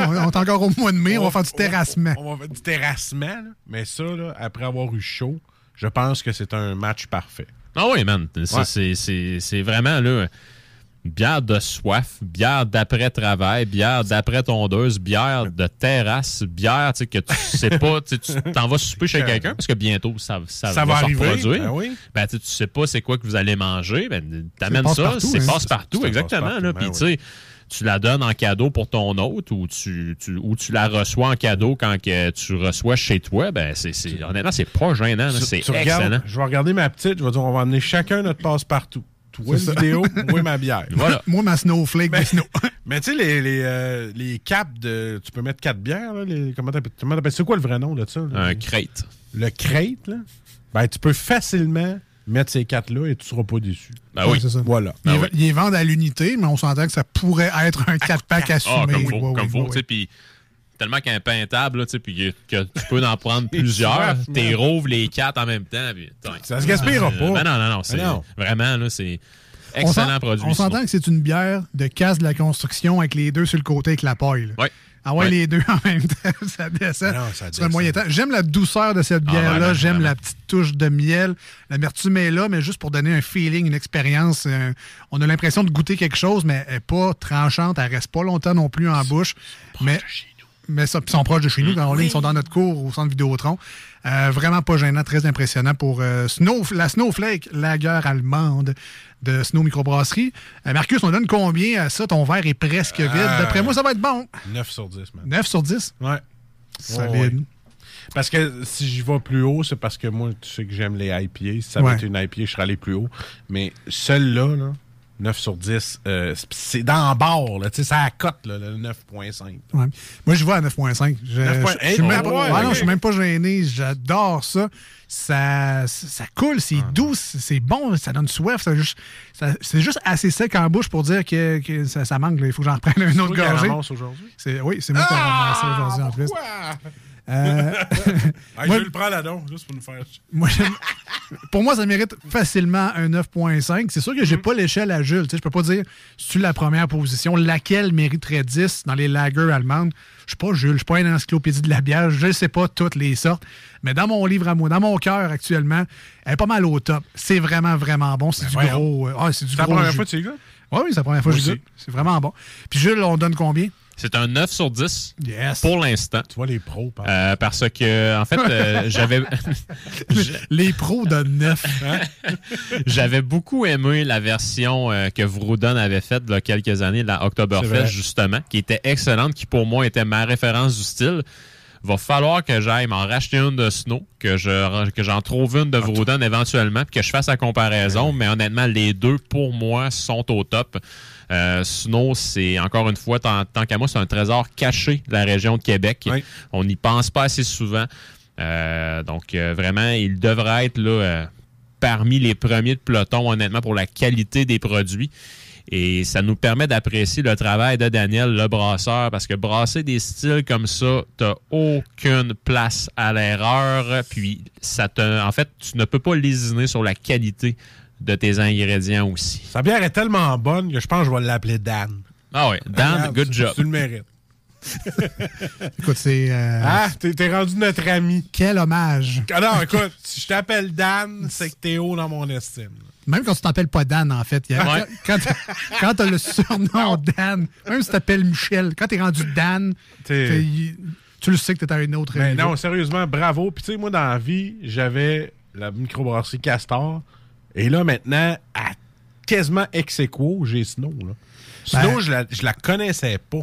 *laughs* on on est encore au mois de mai, on, va faire du terrassement. On va faire du terrassement, là. mais ça, là, après avoir eu chaud, je pense que c'est un match parfait. Ah oui, man. Ça, Ouais. c'est- C'est c'est vraiment là. Bière de soif, bière d'après-travail, bière d'après-tondeuse, bière de terrasse, bière tu sais, que tu sais pas, tu t'en vas souper chez quelqu'un parce que bientôt ça, ça, Ça va, va se arriver, reproduire. ben oui. Ben, tu sais, pas c'est quoi que vous allez manger, ben, t'amènes ça, c'est hein. passe-partout, C'est exactement. passe-partout, là. Puis oui. tu sais, tu la donnes en cadeau pour ton hôte ou tu, tu- ou tu la reçois en cadeau quand que tu reçois chez toi, ben c'est, honnêtement, c'est pas gênant, c'est regardes- excellent. je vais regarder ma petite, je vais dire, on va amener chacun notre passe-partout. Toi, C'est une ça. vidéo, *laughs* moi, ma bière. Voilà. Moi, ma snowflake de snow. *laughs* Mais tu sais, les, les, euh, les caps de. Tu peux mettre quatre bières, là, les- comment t'appelles comment t'appelles- C'est quoi le vrai nom de ça? là? Un crate. Le crate, là? Ben, tu peux facilement mettre ces quatre-là et tu seras pas déçu. Ben c'est ça. Voilà. Ils les- ils les vendent à l'unité, mais on s'entend que ça pourrait être un 4-pack assumé. Ah, comme faut, Ouais, comme ouais, faut, ouais, tu sais, puis tellement qu'un peintable, là, tu sais, puis que tu peux en prendre *laughs* plusieurs, t'es rouvres les quatre en même temps. puis, tain. Ça se gaspillera Euh, pas. Ben non, non, non, c'est Ben non. vraiment, là, c'est excellent produit. On s'entend que c'est une bière de casse de la construction avec les deux sur le côté avec la paille. Ouais. Ah ouais, Ouais. les deux *laughs* en même temps, ça descend. Non, ça descend. moyen temps. J'aime la douceur de cette Ah, bière-là. J'aime la petite touche de miel. L'amertume est là, mais juste pour donner un feeling, une expérience. euh, on a l'impression de goûter quelque chose, mais elle n'est pas tranchante. Elle reste pas longtemps non plus en bouche. Mais, mais ça, puis ils sont proches de chez nous. Quand on ils sont dans notre cours au centre Vidéotron. Euh, vraiment pas gênant, très impressionnant pour euh, Snow, la Snowflake lager allemande de Snow Microbrasserie. Euh, Marcus, on donne combien à ça? Ton verre est presque vide. Euh, D'après moi, ça va être bon. 9 sur 10, man. 9 sur 10? Ouais. Solide. Ouais. Parce que si j'y vais plus haut, c'est parce que moi, tu sais que j'aime les IPA. Si ça Ouais. avait été une IPA, je serais allé plus haut. Mais celle-là, là, 9 sur 10, euh, c'est- dans le bord, là. Tu sais, ça à cote, là, le 9.5. Ouais. Moi, je vais à 9.5. Je, 9.5. je- je suis même, oh, pas- ouais, même gêné. J'adore ça. Ça, ça coule, c'est Ah. doux, c'est bon, ça donne soif. ça juste- ça- C'est juste assez sec en bouche pour dire que, que ça, ça manque. Il faut que j'en reprenne un autre gorgée. C'est- Oui, c'est moi qui ai ramassé aujourd'hui en plus. Euh, *laughs* Ah, moi- je le prends là-dedans, juste pour nous faire. moi, *laughs* pour moi, ça mérite facilement un 9.5. C'est sûr que j'ai Mm. pas l'échelle à Jules. Je peux pas dire sur la première position? Laquelle mériterait 10 dans les lagers allemandes? Je suis pas Jules, je suis pas une encyclopédie de la bière. Je ne sais pas toutes les sortes. Mais dans mon livre à moi, dans mon cœur actuellement, elle est pas mal au top. C'est vraiment, vraiment bon. C'est du Ben voyons. gros. euh, ah, c'est du C'est la gros première jus. fois que tu y? Oui, oui, c'est la première fois que je goûte. C'est vraiment bon. Puis Jules, on donne combien? C'est un 9 sur 10 Yes. pour l'instant. Tu vois les pros, par Euh, parce que, en fait, euh, *laughs* j'avais. *laughs* Les pros donnent 9. *laughs* J'avais beaucoup aimé la version euh, que Vroudon avait faite il y a quelques années, la Oktoberfest, justement, qui était excellente, qui pour moi était ma référence du style. Va falloir que j'aille m'en racheter une de Snow, que je que j'en trouve une de Vroudon éventuellement, puis que je fasse la comparaison. Mais honnêtement, les deux pour moi sont au top. Euh, Snow, c'est encore une fois, tant, tant qu'à moi, c'est un trésor caché de la région de Québec. Oui. On n'y pense pas assez souvent. Euh, donc euh, vraiment, il devrait être là, parmi les premiers de peloton, honnêtement, pour la qualité des produits. Et ça nous permet d'apprécier le travail de Daniel, le brasseur, parce que brasser des styles comme ça, t'as aucune place à l'erreur. Puis, ça te, en fait, tu ne peux pas lésiner sur la qualité de tes ingrédients aussi. Sa bière est tellement bonne que je pense que je vais l'appeler Dan. Ah ouais, Dan, Regarde, good job. Tu le mérites. *laughs* Écoute, c'est. euh, Ah, t'es t'es rendu notre ami. Quel hommage. Ah non, écoute, *laughs* si je t'appelle Dan, c'est que t'es haut dans mon estime. Même quand tu t'appelles pas Dan, en fait. il y a- Ouais. *laughs* Quand, quand t'as le surnom Dan, même si tu t'appelles Michel, quand t'es rendu Dan, T'es- t'es- il- tu le sais que tu es à une autre Mais niveau. non, sérieusement, bravo. Puis tu sais, moi, dans la vie, j'avais la microbrasserie Castor. Et là, maintenant, à quasiment ex aequo, j'ai Snow. Là. Snow, Ben- je, la, je la connaissais pas.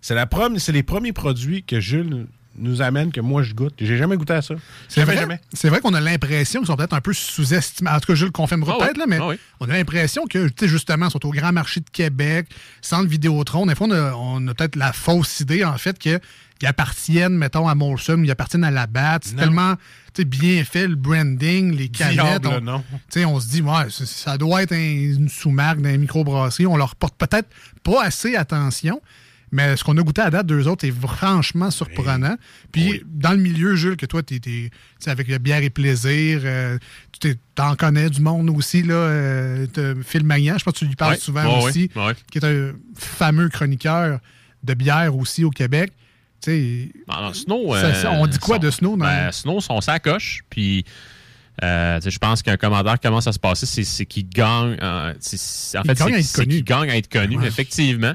C'est la prom- c'est les premiers produits que Jules nous amène que moi je goûte. J'ai jamais goûté à ça. C'est vrai, jamais. c'est vrai qu'on a l'impression qu'ils sont peut-être un peu sous-estimés. En tout cas, je le confirmerai Ah peut-être, oui, là, mais ah oui. on a l'impression que, tu sais, justement, ils sont au Grand Marché de Québec, centre Vidéotron. Des fois, on a, on a peut-être la fausse idée, en fait, qu'ils appartiennent, mettons, à Molson, ou ils appartiennent à la BAT. C'est tellement bien fait, le branding, les canettes. Diable, on, non. tu sais, on se dit, ouais, ça, ça doit être un- une sous-marque d'un microbrasserie. On leur porte peut-être pas assez attention. Mais ce qu'on a goûté à date, deux autres, est franchement surprenant. Puis, dans le milieu, Jules, que toi, tu es, avec le bière et plaisir, euh, tu t'en connais du monde aussi, là. Euh, Phil Magnan, je pense que tu lui parles souvent aussi, qui est un fameux chroniqueur de bière aussi au Québec. Ah, Snow, ça- euh, ça- on dit quoi son- de Snow? Dans Ben, Snow, son sacoche, puis euh, je pense qu'un commentaire commence à se passer, c'est, qu'il gagne. euh, en fait, gagne c'est, qu'il gagne à être connu, Ouais. effectivement.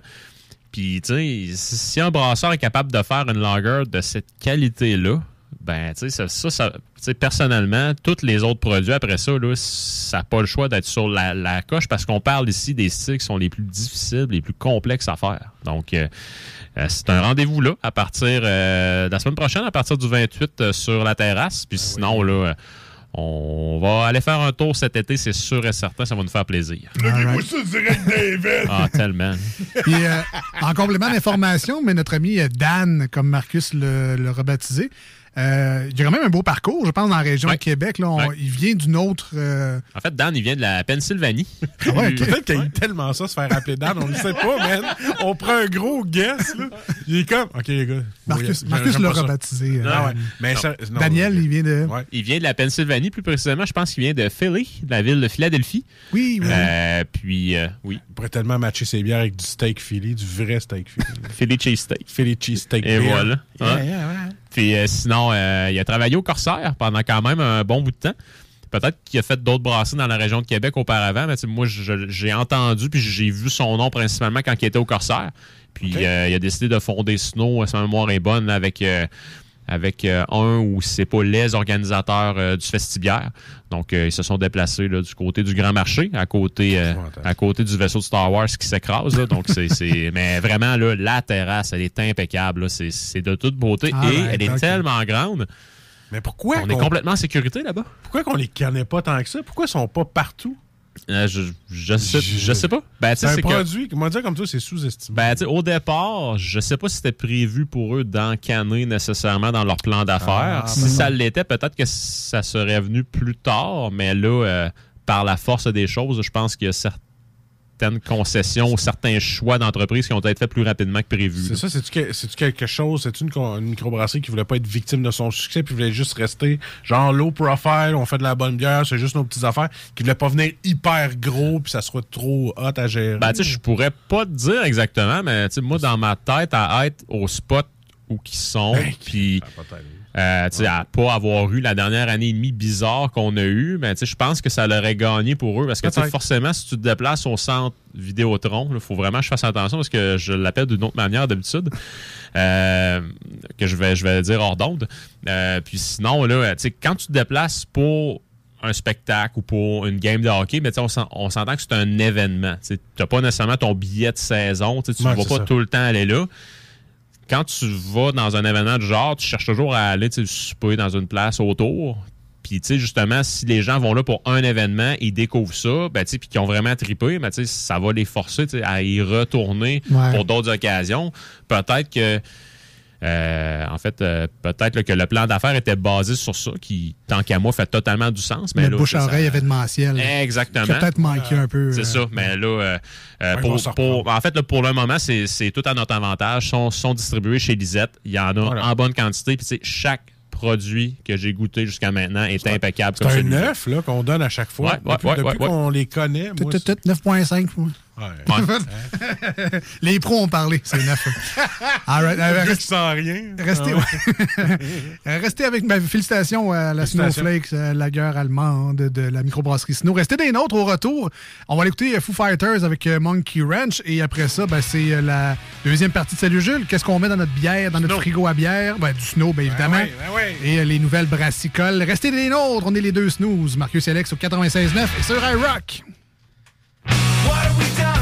Puis, tu sais, si un brasseur est capable de faire une lager de cette qualité-là, ben, tu sais, ça, ça, personnellement, tous les autres produits après ça, là, ça n'a pas le choix d'être sur la, la coche parce qu'on parle ici des styles qui sont les plus difficiles, les plus complexes à faire. Donc, euh, euh, c'est un rendez-vous là à partir euh, de la semaine prochaine, à partir du 28 euh, sur la terrasse. Puis sinon, là, on va aller faire un tour cet été, c'est sûr et certain, ça va nous faire plaisir. Ça direct. Ah, tellement. Euh, en complément d'information, mais notre ami euh, Dan, comme Marcus le- l'a rebaptisé, euh, il a quand même un beau parcours, je pense, dans la région de Québec. Là, On- Ouais. Il vient d'une autre. euh, En fait, Dan, il vient de la Pennsylvanie. *laughs* Ah ouais. Peut-être qu'il aime tellement ça, se faire appeler Dan, on ne sait pas, man. On prend un gros guess, là. Il est comme, OK, les gars. Marcus, oui, Marcus l'a rebaptisé. euh, Ah ouais. Mais Non. ça- non, Daniel, il vient de. Il vient de la Pennsylvanie, plus précisément. Je pense qu'il vient de Philly, de la ville de Philadelphie. Oui, oui. Euh, puis, euh, oui. Il pourrait tellement matcher ses bières avec du steak Philly, du vrai steak Philly. Philly cheesesteak. Philly cheesesteak Et beer. voilà. Yeah, Ouais. yeah, ouais. Puis euh, sinon, euh, il a travaillé au Corsaire pendant quand même un bon bout de temps. Peut-être qu'il a fait d'autres brasseries dans la région de Québec auparavant, mais moi, j'ai entendu puis j'ai vu son nom principalement quand il était au Corsaire. Puis euh, il a décidé de fonder Snow, si ma mémoire est bonne, là, avec, avec euh, un ou c'est pas les organisateurs euh, du festibiaire. Donc, euh, ils se sont déplacés là, du côté du Grand Marché, à côté, à côté du vaisseau de Star Wars qui s'écrase. là. Donc, *laughs* c'est, c'est- mais vraiment, là, la terrasse, elle est impeccable. là. C'est, c'est de toute beauté Ah, et ouais, elle est tellement grande. Mais pourquoi On est complètement en sécurité là-bas. Pourquoi qu'on les connaît pas tant que ça? Pourquoi ils sont pas partout? Euh, je, je, sais, je sais pas. Ben, c'est un que- produit, comment dire comme ça, c'est sous-estimé. Ben, au départ, je sais pas si c'était prévu pour eux d'encanner nécessairement dans leur plan d'affaires. Ah, si peut-être. ça l'était, peut-être que ça serait venu plus tard, mais là, euh, par la force des choses, je pense qu'il y a certaines concessions, certains choix d'entreprise qui ont été faits plus rapidement que prévu. C'est ça, c'est-tu que- c'est-tu quelque chose, c'est une, une microbrasserie qui voulait pas être victime de son succès, puis voulait juste rester genre low profile, on fait de la bonne bière, c'est juste nos petites affaires, qui voulait pas venir hyper gros, puis ça soit trop hot à gérer? Ben, tu sais, je pourrais pas te dire exactement, mais tu sais, moi, dans ma tête, à être au spot où ils sont, puis euh, sais, à pas avoir eu la dernière année et demie bizarre qu'on a eu, mais tu sais, je pense que ça l'aurait gagné pour eux, parce que forcément, si tu te déplaces au centre Vidéotron, il faut vraiment que je fasse attention, parce que je l'appelle d'une autre manière d'habitude, euh, que je vais, je vais dire hors d'onde. Euh, puis sinon, là, tu sais, quand tu te déplaces pour un spectacle ou pour une game de hockey, mais tu sais, on s'en- on s'entend que c'est un événement. Tu n'as pas nécessairement ton billet de saison. Tu ne vas pas ça. tout le temps aller là. Quand tu vas dans un événement du genre, tu cherches toujours à aller souper dans une place autour. Puis, tu sais, justement, si les gens vont là pour un événement, ils découvrent ça, ben, tu sais, puis qu'ils ont vraiment trippé, ben, tu sais, ça va les forcer à y retourner Ouais. pour d'autres occasions. Peut-être que euh, en fait, euh, peut-être que le plan d'affaires était basé sur ça, qui, tant qu'à moi, fait totalement du sens. Mais le là, bouche à ça- oreille événementiel. Exactement. Peut-être manqué un peu. C'est euh, ça. Mais là, euh, euh, Ouais, pour- pour- en fait, là, pour le moment, c'est c'est tout à notre avantage. Ils sont, sont distribués chez Lisette. Il y en a Voilà. en bonne quantité. Puis, tu sais, chaque produit que j'ai goûté jusqu'à maintenant est impeccable. c'est un neuf là, qu'on donne à chaque fois. Ouais, ouais, depuis ouais, depuis ouais, ouais. qu'on les connaît, Tout, moi, tout, tout, 9.5. *laughs* Les pros ont parlé, c'est neuf. *laughs* Right, euh, reste... sans rien. Restez, ah *laughs* euh, restez avec ma félicitation euh, à la Snowflakes, la guerre allemande de la microbrasserie Snow. Restez des nôtres au retour. On va l'écouter Foo Fighters avec Monkey Ranch. Et après ça, ben, c'est la deuxième partie de Salut Jules. Qu'est-ce qu'on met dans notre bière, dans notre frigo à bière? Ben, du Snow, bien ben évidemment. Ben et les nouvelles brassicoles. Restez des nôtres. On est les deux snooze. Marcus et Alex au 96.9 et sur iRock. What have we done?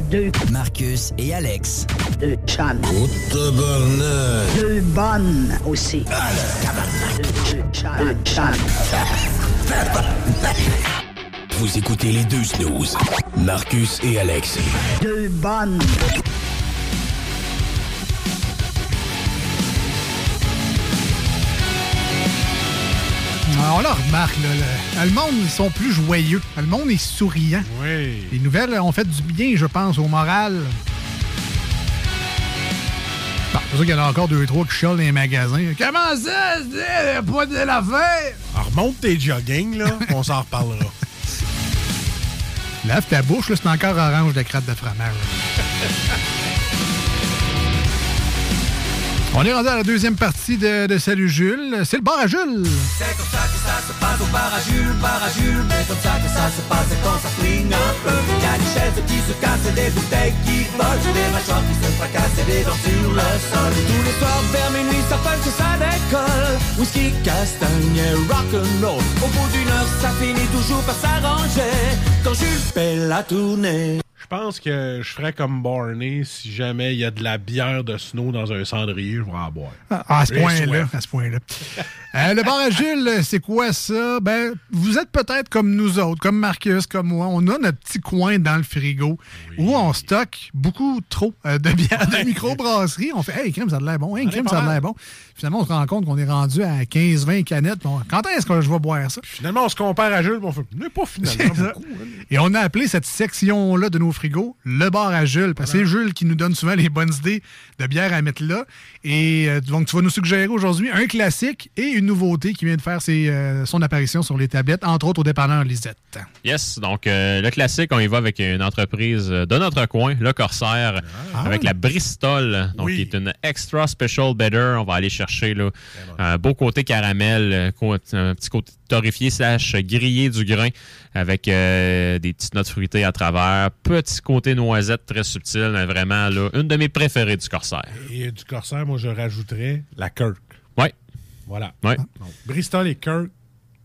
Deux. Marcus et Alex. Deux chums. Deux bonnes aussi. Deux, deux chums. Deux chums. Vous écoutez les deux snooze. Marcus et Alex. Deux bonnes. On le remarque, là, le, le monde, ils sont plus joyeux. Le monde est souriant. Oui. Les nouvelles ont fait du bien, je pense, au moral. Bon, c'est sûr qu'il y en a encore deux, trois qui chialent dans les magasins. Comment ça, c'est pas de l'affaire? Alors, remonte tes jogging, là, *laughs* on s'en reparlera. Lave ta bouche, là, c'est encore orange de crête de fromage. *laughs* On est rendu à la deuxième partie de, de Salut Jules. C'est le bar à Jules. C'est comme ça que ça se passe au bar à Jules, bar à Jules. Mais comme ça que ça se passe quand ça flingue un peu. Y a des chaises qui se cassent des bouteilles qui volent. Des mâchoires qui se fracassent et des dents sur le sol. Tous les soirs vers minuit, ça punch ça décolle. Whisky, castagne et rock'n'roll. Au bout d'une heure, ça finit toujours par s'arranger. Quand Jules fait la tournée. Je pense que je ferais comme Barney si jamais il y a de la bière de snow dans un cendrier, je vais en boire. Ah, à ce point-là. À ce point-là. Euh, le bar à Jules, c'est quoi ça? Ben, vous êtes peut-être comme nous autres, comme Marcus, comme moi. On a notre petit coin dans le frigo où on stocke beaucoup trop euh, de bière de microbrasserie. On fait, hey, crème, ça a de l'air bon. Hey, crème, ça a de l'air bon. Finalement, on se rend compte qu'on est rendu à 15-20 canettes. Bon, quand est-ce que je vais boire ça? Finalement, on se compare à Jules, on fait, n'est pas finalement beaucoup. hein. Et on a appelé cette section-là de nos frigos le bar à Jules, parce que c'est Jules qui nous donne souvent les bonnes idées de bière à mettre là. Et euh, donc, tu vas nous suggérer aujourd'hui un classique et une nouveauté qui vient de faire ses, euh, son apparition sur les tablettes, entre autres au dépanneur Lisette. Yes, donc euh, le classique, on y va avec une entreprise de notre coin, le Corsair, avec la Bristol, donc qui est une extra special better. On va aller chercher là, un beau côté caramel, un petit côté torréfié slash grillé du grain avec euh, des petites notes fruitées à travers, petit côté noisette très subtil, mais vraiment là, une de mes préférées du Corsair. Et du Corsair, moi, je rajouterais la Kirk. Ouais. Voilà. Ouais. Donc, Bristol et Kirk,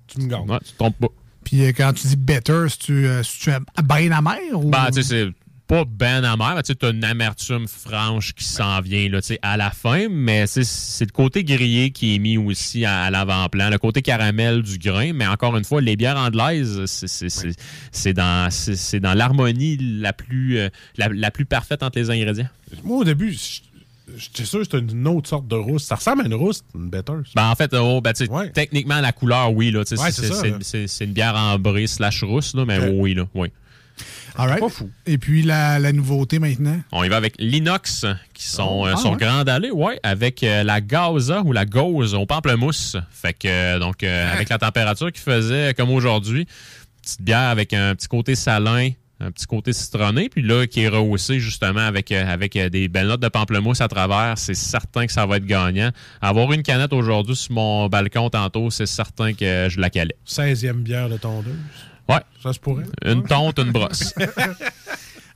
tu me gagnes. Ouais, tu te trompes pas. Puis euh, quand tu dis better, si tu, euh, si tu es bien amer ou? Ben, tu sais, pas ben amer, mais tu as une amertume franche qui s'en vient là, à la fin, mais c'est- le côté grillé qui est mis aussi à, à l'avant-plan, le côté caramel du grain, mais encore une fois, les bières anglaises, c'est- dans, l'harmonie la plus, euh, la, la plus parfaite entre les ingrédients. Moi, au début, j'étais sûr que c'était une autre sorte de rousse. Ça ressemble à une rousse, une better. Ben, en fait, oh, ben, techniquement, la couleur, oui, Ouais, c'est une bière ambrée slash rousse, là, mais Ouais. oui, là, oui. All right. Et puis la, la nouveauté maintenant? On y va avec l'inox, qui sont, Oh, euh, ah, sont ouais. grandallés, ouais, avec euh, la gaza ou la gauze au pamplemousse. Fait que, euh, donc, euh, avec la température qu'il faisait, comme aujourd'hui, petite bière avec un petit côté salin, un petit côté citronné, puis là, qui est rehaussé justement avec, avec des belles notes de pamplemousse à travers, c'est certain que ça va être gagnant. Avoir une canette aujourd'hui sur mon balcon tantôt, c'est certain que je la calais. 16e bière de tondeuse. Ouais. Ça se pourrait. Une tonte, une brosse. *laughs*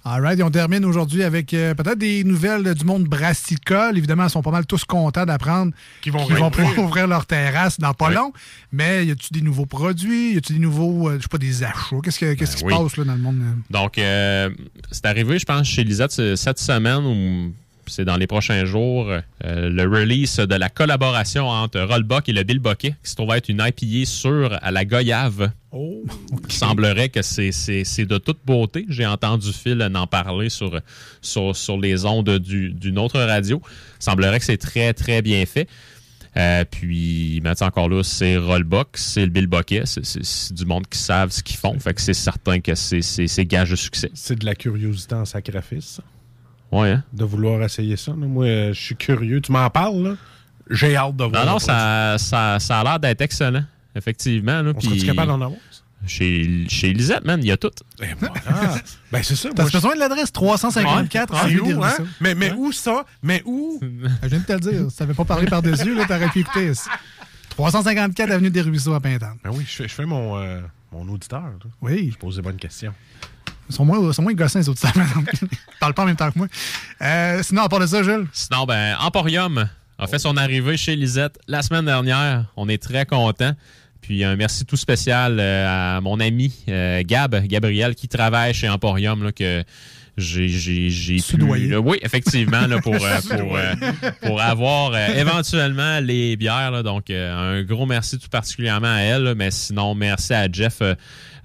All right, et on termine aujourd'hui avec euh, peut-être des nouvelles du monde brassicole. Évidemment, ils sont pas mal tous contents d'apprendre Qu'ils vont pouvoir réouvrir. ouvrir leur terrasse dans pas Oui. long. Mais y a-tu des nouveaux produits? Y a-tu des nouveaux, euh, je sais pas, des achats? Qu'est-ce, que- qu'est-ce qui Ben oui. se passe là, dans le monde? euh? Donc, euh, c'est arrivé, je pense, chez Lisette ce- cette semaine ou c'est dans les prochains jours, euh, le release de la collaboration entre Rollbuck et le Bill Bucket, qui se trouve être une IPA sûre à la goyave. Oh. Il semblerait que c'est- de toute beauté. J'ai entendu Phil en parler sur, sur, sur les ondes du- d'une autre radio. Il semblerait que c'est très, très bien fait. Euh, puis, maintenant encore là, c'est Rollbuck, c'est le Bill Bucket, c'est- du monde qui savent ce qu'ils font. Fait que c'est certain que c'est- gage de succès. C'est de la curiosité en sacrifice, ça, Ouais, hein? de vouloir essayer ça. là. Moi, euh, je suis curieux. Tu m'en parles, là? J'ai hâte de voir. Non, non, ça, ça, ça a l'air d'être excellent, effectivement. Là, On serait-tu puis capable d'en avoir? Chez, chez Lisette, man, il y a tout. Ah, *laughs* ben c'est ça. T'as je- besoin de l'adresse 354 C'est avenue où, hein? Mais, mais où ça? Mais où? *laughs* Je viens de te le dire. Si t'avais pas parlé par-dessus, là, t'aurais pu écouter. 354 avenue des Ruisseaux à Pintante. Ben oui, je fais, je fais mon, euh, mon auditeur. là. Oui. Je pose des bonnes questions. Ils sont moins, sont moins gossins, les autres. *laughs* Ils parlent pas en même temps que moi. Euh, sinon, à part de ça, Jules, Sinon, ben, Emporium a fait son arrivée chez Lisette la semaine dernière. On est très contents. Puis un merci tout spécial euh, à mon ami euh, Gab, Gabriel, qui travaille chez Emporium, là, que j'ai j'ai j'ai pu- là, oui, effectivement, là, pour, *laughs* euh, pour, euh, pour avoir euh, éventuellement les bières. là. donc, un gros merci tout particulièrement à elle. là, mais sinon, merci à Jeff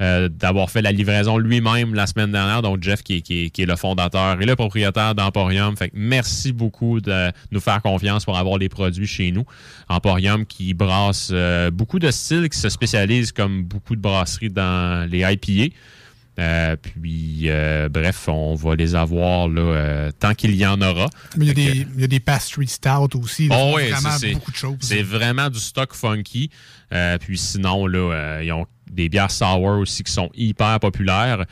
d'avoir fait la livraison lui-même la semaine dernière. Donc, Jeff, qui, est- qui est- qui est le fondateur et le propriétaire d'Emporium. Fait que merci beaucoup de nous faire confiance pour avoir les produits chez nous. Emporium qui brasse beaucoup de styles, qui se spécialise comme beaucoup de brasseries dans les IPA. Euh, puis, euh, bref, on va les avoir là, euh, tant qu'il y en aura. mais il y, a des, il y a des pastry stout aussi. Oh oui, c'est- beaucoup de choses. C'est vraiment du stock funky. Puis sinon, là, ils ont des bières sour aussi qui sont hyper populaires.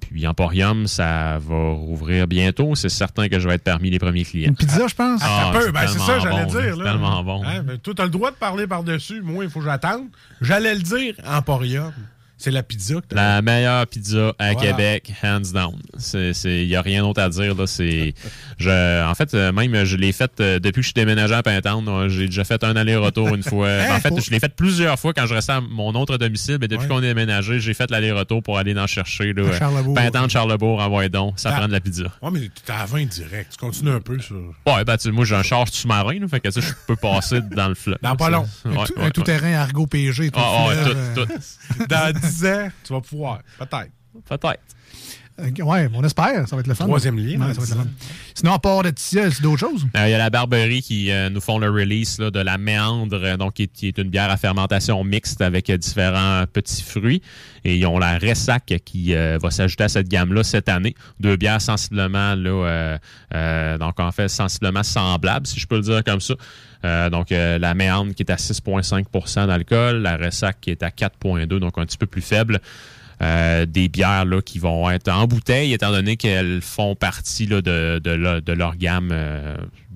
Puis Emporium, ça va rouvrir bientôt. C'est certain que je vais être parmi les premiers clients. Une pizza, je pense? Ah, peu, c'est ben ça, j'allais bon, dire. c'est Là. tellement bon. Hein, ben, toi, t'as le droit de parler par-dessus. Moi, il faut que j'attende. J'allais le dire, Emporium. C'est la pizza que. La meilleure pizza à. Québec, hands down. Il n'y a rien d'autre à dire. Là. C'est, je, en fait, euh, même, je l'ai faite euh, depuis que je suis déménagé à Pintante. J'ai déjà fait un aller-retour une fois. *laughs* Hein, en fait, pour- je l'ai fait plusieurs fois quand je restais à mon autre domicile. Mais depuis Ouais. qu'on est déménagé, j'ai fait l'aller-retour pour aller en chercher. Là, À Charlebourg. Pintante, Charlebourg, envoie donc. Ça prend de la pizza. Ouais, mais t'es à 20 direct. Tu continues un peu sur. Ouais, ben, tu- moi, j'ai un charge sous-marin. Fait que ça, je peux passer *laughs* dans le fleuve. Dans pas long. Un, Ouais, tout- ouais, un ouais. tout-terrain Argo PG. tout Ah, fleuve, tout, euh, tout. *laughs* Dans 10 ans, tu vas pouvoir. Peut-être. Peut-être. euh, ouais, on espère. Ça va être le fun. Troisième lien, Ouais, dans ça va être 10 le ans. fun. Sinon, à part de c'est d'autres choses? Euh, Il y a la Barberie qui euh, nous font le release là, de la méandre, euh, donc qui est, qui est une bière à fermentation mixte avec euh, différents petits fruits. Et ils ont la Ressac qui euh, va s'ajouter à cette gamme-là cette année. Deux bières sensiblement, là, euh, euh, donc en fait, sensiblement semblables, si je peux le dire comme ça. Euh, donc euh, la méandre qui est à 6,5% d'alcool, la Ressac qui est à 4,2, donc un petit peu plus faible. Euh, des bières là, qui vont être en bouteille, étant donné qu'elles font partie de, de, leur- gamme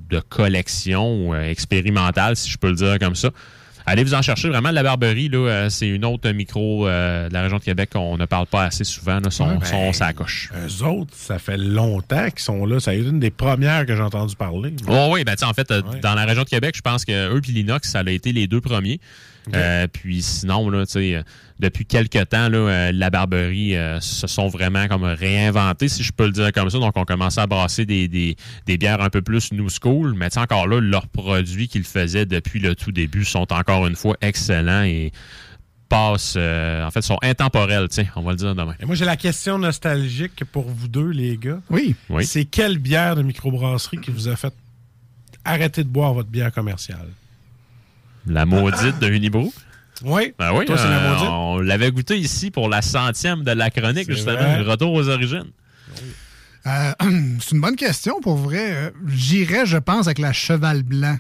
de collection expérimentale, si je peux le dire comme ça. Allez vous en chercher vraiment la Barberie, là, euh, c'est une autre micro euh, de la région de Québec qu'on ne parle pas assez souvent. Là, son, Ouais, son ben, sacoche. Eux autres, ça fait longtemps qu'ils sont là. Ça a été une des premières que j'ai entendu parler. Oh, oui, ben, tu sais, en fait, euh, Ouais. dans la région de Québec, je pense que eux et l'Inox, ça a été les deux premiers. Euh, puis sinon, là, tu sais, euh, depuis quelques temps, là, euh, la Barberie euh, se sont vraiment comme réinventés, si je peux le dire comme ça. Donc, on commençait à brasser des, des, des bières un peu plus new school. Mais encore là, leurs produits qu'ils faisaient depuis le tout début sont encore une fois excellents et passent, euh, en fait, sont intemporels, on va le dire demain. Et moi, j'ai la question nostalgique pour vous deux, les gars. Oui. Oui. C'est quelle bière de microbrasserie qui vous a fait arrêter de boire votre bière commerciale? La maudite de Unibrou. Oui. Ben oui, Toi, c'est la euh, maudite? on l'avait goûté ici pour la centième de la chronique, C'est justement, vrai. retour aux origines. Euh, *clears throat* c'est une bonne question pour vrai. Euh, J'irais, je pense, avec la cheval blanc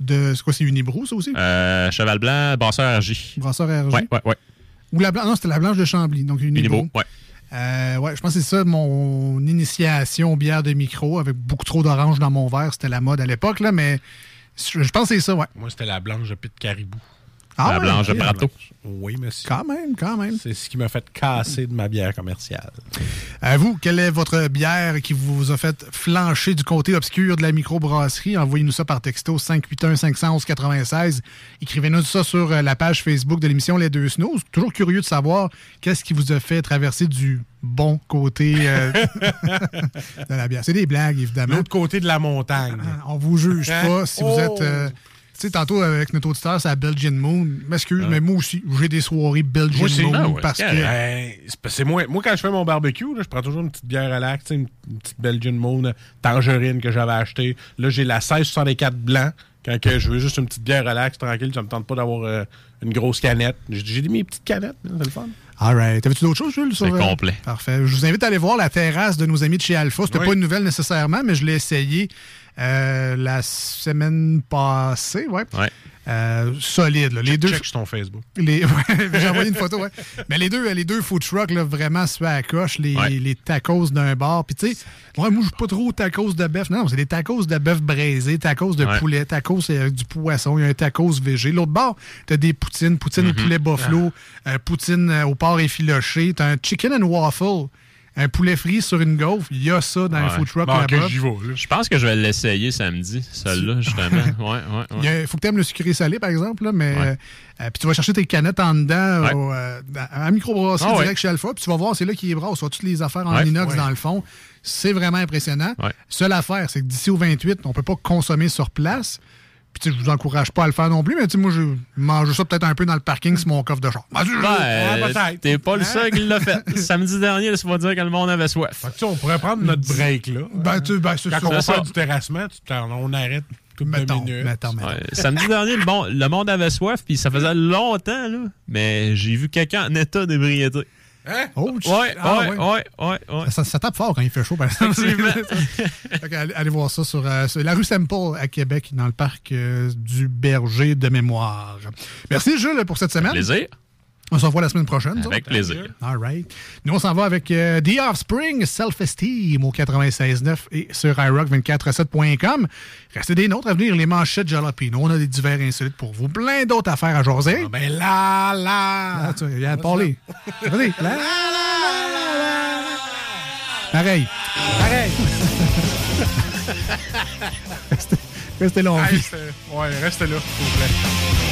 de. C'est quoi, c'est Unibrou, ça aussi? Euh, Cheval Blanc, Brasseur RJ. Brasseur RG. Ouais, ouais, ouais. Ou la blanche. Non, c'était la blanche de Chambly. Donc Unibrou. Unibrou, ouais. Euh, ouais, je pense que c'est ça mon initiation aux bières de micro avec beaucoup trop d'orange dans mon verre. C'était la mode à l'époque, là, mais je je pense que c'est ça, ouais. Moi, c'était la blanche de Pit Caribou. Ah la ouais, blanche de Prato. Oui, monsieur. Quand même, quand même. C'est ce qui m'a fait casser de ma bière commerciale. À vous, quelle est votre bière qui vous a fait flancher du côté obscur de la microbrasserie? Envoyez-nous ça par texto 581-511-96. Écrivez-nous ça sur euh, la page Facebook de l'émission Les Deux Snooze. Toujours curieux de savoir qu'est-ce qui vous a fait traverser du bon côté euh, *laughs* de la bière. C'est des blagues, évidemment. L'autre côté de la montagne. On vous juge Hein? pas si vous Oh! êtes... euh, tu sais, tantôt, avec notre auditeur, c'est la Belgian Moon. M'excuse, Ah. mais moi aussi, j'ai des soirées Belgian Moi. Moon Ah ouais, parce que... Ben, c'est moi, moi, quand je fais mon barbecue, là, je prends toujours une petite bière sais, une, une petite Belgian Moon euh, tangerine que j'avais achetée. Là, j'ai la 1664 blanc. Quand que je veux juste une petite bière relax, tranquille, ça me tente pas d'avoir euh, une grosse canette. J'ai mis mes petites canettes, c'est le fun. All right. T'avais-tu d'autres choses, Jules? C'est euh, complet. Parfait. Je vous invite à aller voir la terrasse de nos amis de chez Alpha. C'était Oui. pas une nouvelle nécessairement, mais je l'ai essayé euh, la semaine passée. Ouais. Ouais. Euh, solide. là. Les deux. Check sur ton Facebook. Les, *laughs* j'ai envoyé une photo, ouais. Mais les deux, les deux food trucks, là, vraiment se fait à la coche, les, Ouais. les tacos d'un bar. Puis tu sais, moi, moi je suis pas trop tacos de bœuf. Non, c'est des tacos de bœuf braisé, tacos de Ouais. poulet, tacos avec du poisson, il y a un tacos végé. L'autre bar, t'as des poutines, poutine au poulet buffalo, euh, poutine euh, au porc effiloché, t'as un chicken and waffle. Un poulet frit sur une gaufre, il y a ça dans Ouais. un food truck Bon, là-bas. j'y vais, là. Je pense que je vais l'essayer samedi, celle-là, justement. *laughs* Ouais, ouais, Il y ouais. a- faut que tu aimes le sucré salé, par exemple, là, mais Ouais. euh, euh, puis tu vas chercher tes canettes en dedans Ouais. au, euh, à microbrasserie Ah ouais. direct chez Alpha, puis tu vas voir, c'est là qu'ils brassent. Toutes les affaires en Ouais. inox Ouais. dans le fond. C'est vraiment impressionnant. Ouais. Seule affaire, c'est que d'ici au 28, on peut pas consommer sur place. Puis tu sais, je vous encourage pas à le faire non plus, mais tu sais, moi, je mange ça peut-être un peu dans le parking sur mon coffre de char. Ben, tu- Ouais, euh, t'es pas le seul qui l'a fait. *laughs* Samedi dernier, laisse-moi dire que le monde avait soif. Fait que, tu sais, on pourrait prendre notre break, là. Ben, tu- ben, c'est Quand ça. on va faire ça. du terrassement, tu- on arrête Mettons, minutes. mettons, mettons. Ouais, samedi dernier, bon, le monde avait soif, puis ça faisait longtemps, là. Mais j'ai vu quelqu'un en état d'ébriété. Hein? Oh, Ouais, tu- ouais, ah, ouais, ouais, ouais, ouais. Ça, ça tape fort quand il fait chaud, par exemple. *laughs* Allez, allez voir ça sur, euh, sur la rue Saint-Paul à Québec, dans le parc euh, du Berger de mémoire. Merci, Jules, pour cette semaine. Plaisir. On se revoit la semaine prochaine. Avec plaisir. All right. Nous, on s'en va avec euh, The Offspring, Self-Esteem au 96.9 et sur iRock247.com. Restez des nôtres à venir, les manchettes Jalapino. On a des divers insolites pour vous. Plein d'autres affaires à jaser. Ah, ben là, là. Ah, tu viens de parler. Vas-y. La, la, la, la. Pareil. Pareil. *laughs* Restez, restez là, Hey, c'est- ouais, reste là, s'il vous plaît.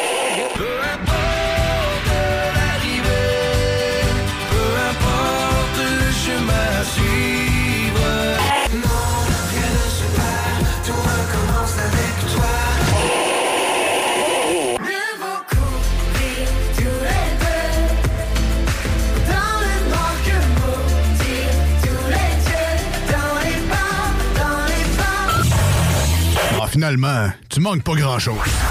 finalement, tu manques pas grand-chose.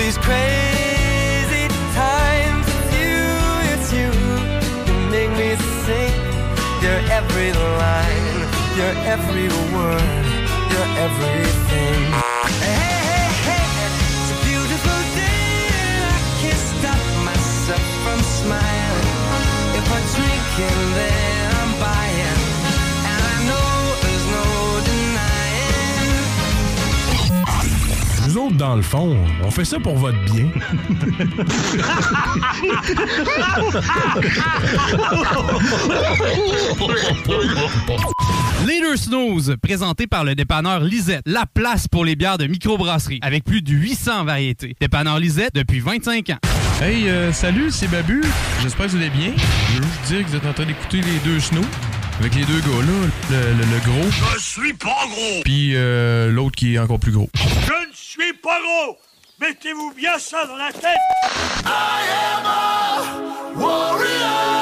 These crazy times, it's you, it's you. You make me sing your every line, your every word, your everything. Hey, hey, hey, it's a beautiful day and I can't stop myself from smiling. If I drink and then Nous autres, dans le fond, on fait ça pour votre bien. Les deux snooze, présenté par le dépanneur Lisette, la place pour les bières de microbrasserie, avec plus de 800 variétés. Dépanneur Lisette depuis 25 ans. Hey, euh, salut, c'est Babu. J'espère que vous allez bien. Je veux juste dire que vous êtes en train d'écouter les deux snows. Avec les deux gars là, le, le- le gros, Je suis pas gros. puis euh, l'autre qui est encore plus gros. Je ne suis pas gros. Mettez-vous bien ça dans la tête. I am a warrior.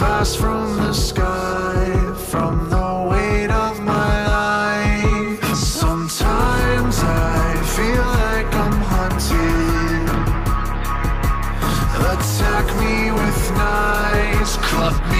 Fast from the sky, from the weight of my life. Sometimes I feel like I'm hunted. Attack me with knives, cut me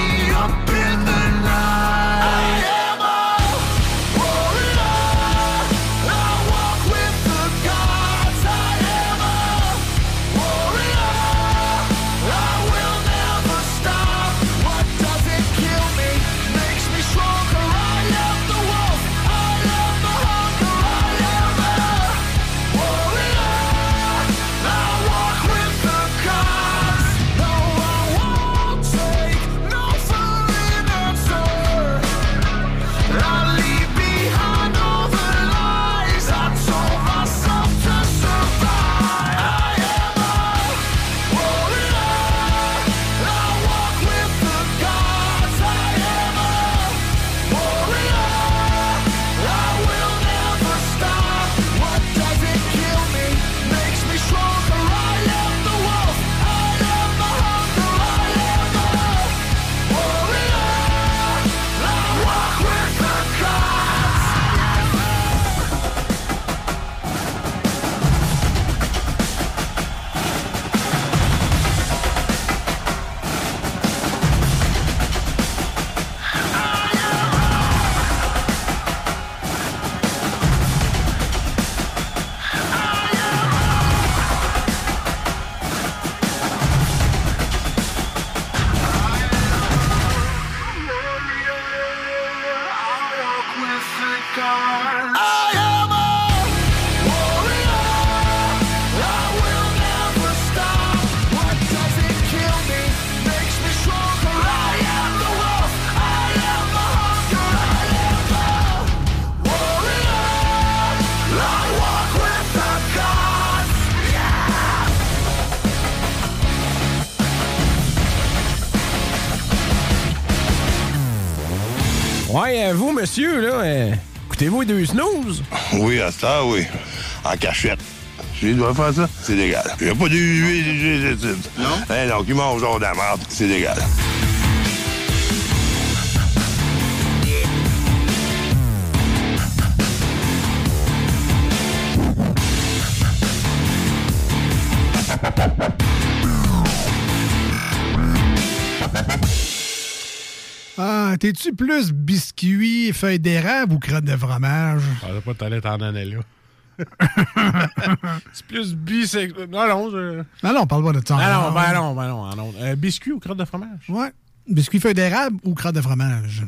écoutez-vous deux snooze? Oui, à ça, oui. En cachette. Je dois faire ça, c'est légal. Il n'y a pas de huile, Non? Eh non, qui mange genre de la merde, c'est légal. T'es-tu plus biscuit, feuille d'érable ou crotte de fromage? Je pensais pas que t'allais t'en aller là. *laughs* c'est plus bisexuel. Non, non, je... Non, non, parle pas de ça. Non, non, ben non, ben non. ben non. Euh, biscuit ou crotte de fromage? Ouais. Biscuit feuille d'érable ou crotte de fromage?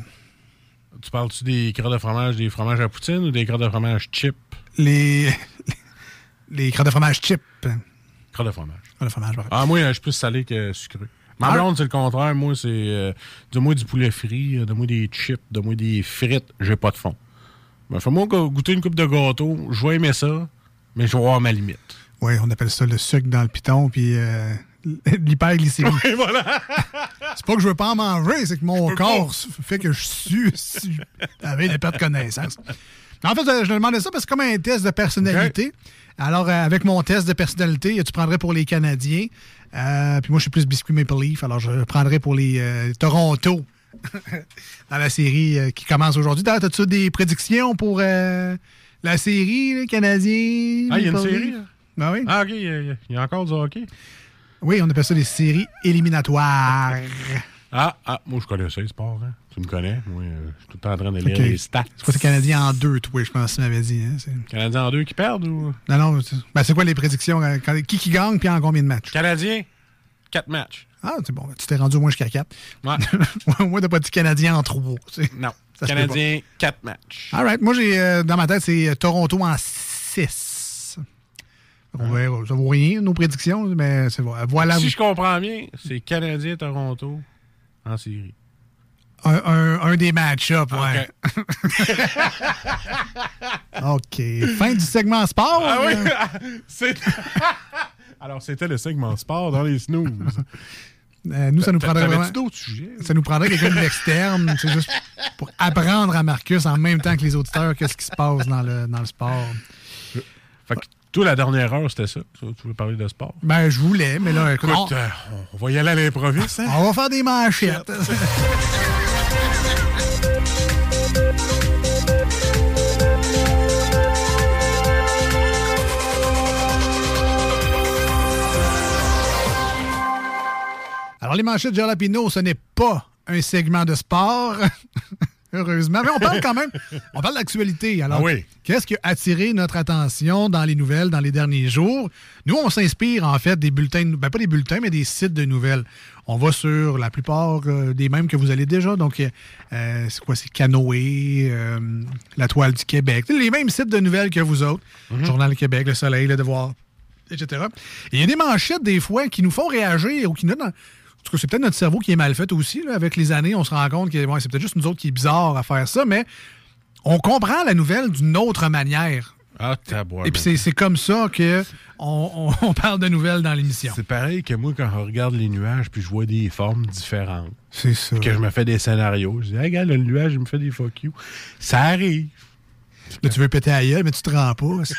Tu parles-tu des crottes de fromage, des fromages à poutine ou des crottes de fromage chip? Les. Les crottes de fromage chip. Crottes de fromage. Crottes de fromage, parfait. Ah, moi, je suis plus salé que sucré. Ma blonde, c'est le contraire. Moi, c'est. Euh, Donne-moi du poulet frit, euh, donne-moi des chips, donne-moi des frites. J'ai pas de fond. Ben, Fais-moi go- goûter une coupe de gâteau. Je vais aimer ça, mais je vais avoir ma limite. Oui, on appelle ça le sucre dans le piton, puis euh, *laughs* l'hyperglycémie. Et voilà! *laughs* C'est pas que je veux pas en manger, c'est que mon corps fait que je suis, *laughs* suis avec des pertes de connaissance. En fait, je demandais ça parce que c'est comme un test de personnalité. Alors, euh, avec mon test de personnalité, tu prendrais pour les Canadiens. Euh, puis moi, je suis plus biscuit Maple Leaf, alors je prendrais pour les euh, Toronto *laughs* dans la série euh, qui commence aujourd'hui. D'ailleurs, as-tu des prédictions pour la série, les Canadiens? Ah, il y a une série, là? Ben oui. Ah, OK, il y, y a encore du hockey. Oui, on appelle ça des séries éliminatoires. Ah, ah, moi, je connais ça, les sports. Hein. Tu me connais? Moi, euh, je suis tout le temps en train de lire les stats. C'est quoi, c'est Canadien en deux, toi, je pense tu m'avais dit. Hein? Canadiens en deux qui perdent ou? Non, non, c'est ben, c'est quoi les prédictions? euh, quand- qui qui gagne puis en combien de matchs? Canadiens, quatre matchs. Ah, c'est bon. Tu t'es rendu au moins jusqu'à 4. Ouais. *laughs* moi, t'as pas dit Canadien en 3. Non. *laughs* Ça Canadiens, quatre matchs. All right. Moi, j'ai euh, dans ma tête, c'est Toronto en 6. On verra. Ça vaut rien, nos prédictions, mais c'est. Voilà. si je comprends bien, c'est Canadiens, Toronto en série. un, un- un des match-ups, ouais. *laughs* OK. Fin du segment sport. Ah oui, *laughs* c'est... *laughs* Alors, c'était le segment sport dans les snooze. euh, nous, ça nous prendrait T'avais-tu vraiment... d'autres sujets? Ça nous prendrait quelqu'un de l'externe, c'est juste pour apprendre à Marcus en même temps que les auditeurs qu'est-ce qui se passe dans le, dans le sport. Fait que toi, la dernière heure, c'était ça. Tu veux parler de sport? Ben, je voulais, mais là, écoute, Écoute, on, euh, on va y aller à l'improviste. Hein? on va faire des manchettes. *laughs* Alors, les manchettes de Jalapino, ce n'est pas un segment de sport. *laughs* Heureusement. Mais on parle quand même. On parle d'actualité. Alors, Ah oui. qu'est-ce qui a attiré notre attention dans les nouvelles dans les derniers jours? Nous, on s'inspire en fait des bulletins, ben, pas des bulletins, mais des sites de nouvelles. On va sur la plupart euh, des mêmes que vous allez déjà. Donc, euh, c'est quoi? C'est Canoë, euh, La Toile du Québec. Les mêmes sites de nouvelles que vous autres. Journal du Québec, Le Soleil, Le Devoir, etc. Et il y a des manchettes, des fois, qui nous font réagir ou qui nous... En tout cas, c'est peut-être notre cerveau qui est mal fait aussi. là. Avec les années, on se rend compte que bon, c'est peut-être juste nous autres qui est bizarre à faire ça, mais on comprend la nouvelle d'une autre manière. Ah. Et puis c'est- c'est comme ça que on, on- *laughs* on parle de nouvelles dans l'émission. C'est pareil que moi, quand je regarde les nuages, puis je vois des formes différentes. C'est ça. Puis que je me fais des scénarios. Je dis, hey, regarde, le nuage, il me fait des fuck you. Ça arrive. Là, tu veux péter à gueule, mais tu te rends pas. C'est-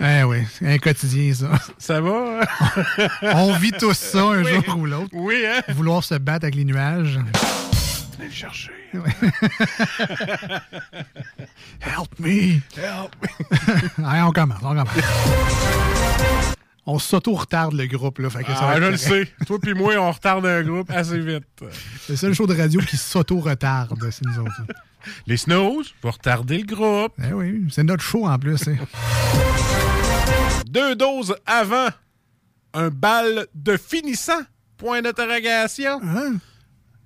*laughs* Eh oui, c'est un quotidien, ça. Ça va? hein? *laughs* on vit tous ça un Oui. jour ou l'autre. Oui, hein? Vouloir se battre avec les nuages. Venez le chercher. *laughs* Help me! Help Allez, on commence, on commence. On s'auto-retarde le groupe, là. Fait que ça va Ah, je le sais. Toi puis moi, on retarde un groupe assez vite. C'est le seul show de radio qui s'auto-retarde, c'est nous autres. Les Snows, vous retardez le groupe. Eh oui, c'est notre show en plus. hein. *laughs* Deux doses avant un bal de finissant. Point d'interrogation. Hein?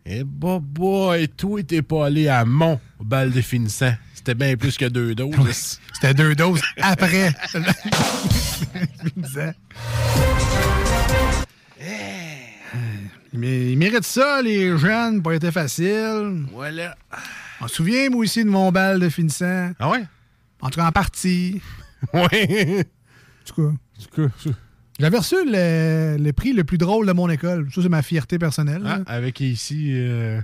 Eh bah boy, toi, t'es pas allé à mon bal de finissant. C'était bien plus que deux doses. C'était deux doses après. *laughs* Mais ils méritent ça, les jeunes, pas été facile. Voilà. On se souvient, moi aussi, de mon bal de finissant. Ah ouais? En tout cas, en partie. *laughs* Oui. En tout cas. J'avais reçu le, le prix le plus drôle de mon école. Ça, c'est ma fierté personnelle. Ah, avec ici. euh,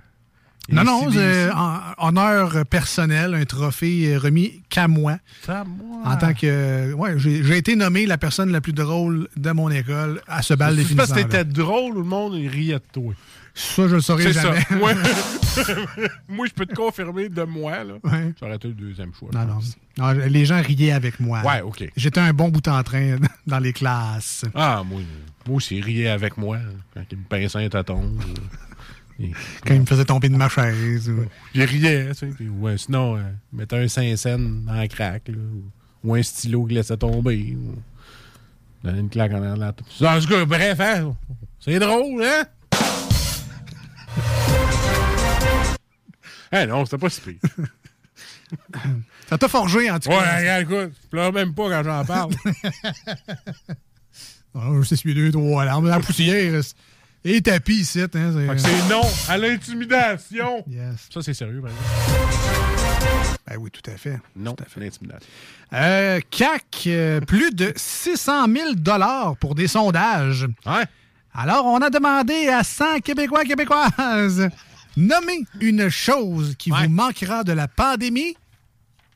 non, ici, non, des- c'est honneur personnel, un trophée euh, remis qu'à moi. Ça, moi. En tant que. Ouais, j'ai été nommé la personne la plus drôle de mon école à ce bal de C'est parce que t'étais drôle ou le monde riait de toi? Ça, je le saurais jamais. ça. Moi, *laughs* moi, je peux te confirmer de moi. Là. Ouais. Ça aurait été le deuxième choix. Non, non. Non, les gens riaient avec moi. Ouais, OK. J'étais un bon bout en train *laughs* dans les classes. Ah, moi, moi aussi, riait avec moi quand il me pinçait un tâton. *laughs* Quand il me faisait tomber de ma chaise. ou- Il riait, tu sais. puis- ouais, sinon, euh, mettait un Saint-Saëns dans la craque, là, ou, ou un stylo qui laissait tomber. Ou, une claque en arrière de la tête. En tout cas, bref, hein, c'est drôle, hein? Eh non, c'était pas si pire. *laughs* Ça t'a forgé, en tout Ouais, cas. regarde, écoute, je pleure même pas quand j'en parle. *laughs* Oh, je suis deux, trois larmes. La poussière. Et tapis ici. Hein, Fait c'est non à l'intimidation. Yes. Ça, c'est sérieux, par exemple. Ben oui, tout à fait. Non, l'intimidation. Euh, CAC, euh, plus de 600 000 pour des sondages. Alors, on a demandé à 100 Québécois Québécoises nommer une chose qui vous manquera de la pandémie.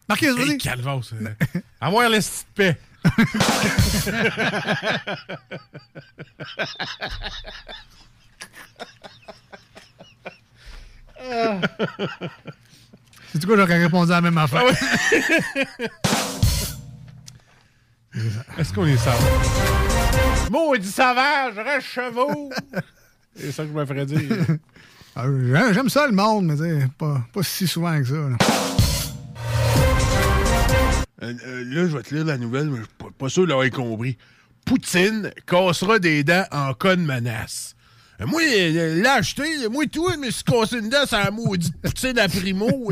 Marquez. Hey, calvasse. euh, Avoir le style de paix. *laughs* C'est quoi, j'aurais répondu à la même affaire? Est-ce qu'on est sauvage? Maudit sauvage, reste chevaux! *laughs* C'est ça que je me ferais dire. Ah, j'aime- ça, le monde, mais pas, pas si souvent que ça. là. Euh, euh, là, je vais te lire la nouvelle, mais je suis pas, sûr d'avoir compris. Poutine cassera des dents en cas de menace. Euh, moi, euh, l'ai acheté, moi, tout, me suis cassé une dent sur la maudite poutine à primo.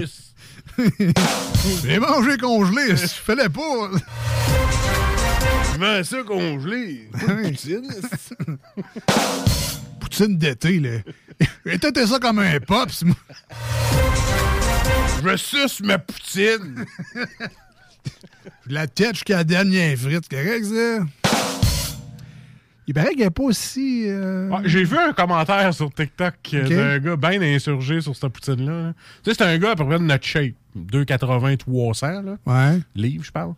*laughs* J'ai mangé congelé, *laughs* je fallait pas. Je ça congelé? *laughs* Poutine. Poutine d'été, là. *laughs* Ça comme un pops, moi. Je suce ma poutine. La tête jusqu'à la dernière frite, c'est correct, ça? Il paraît qu'il n'est pas aussi. euh, Ah, J'ai vu un commentaire sur TikTok euh, d'un gars bien insurgé sur cette poutine-là. là. Tu sais, c'est un gars à peu près de notre shape. 2,80, 300 là. Ouais. livres, je parle.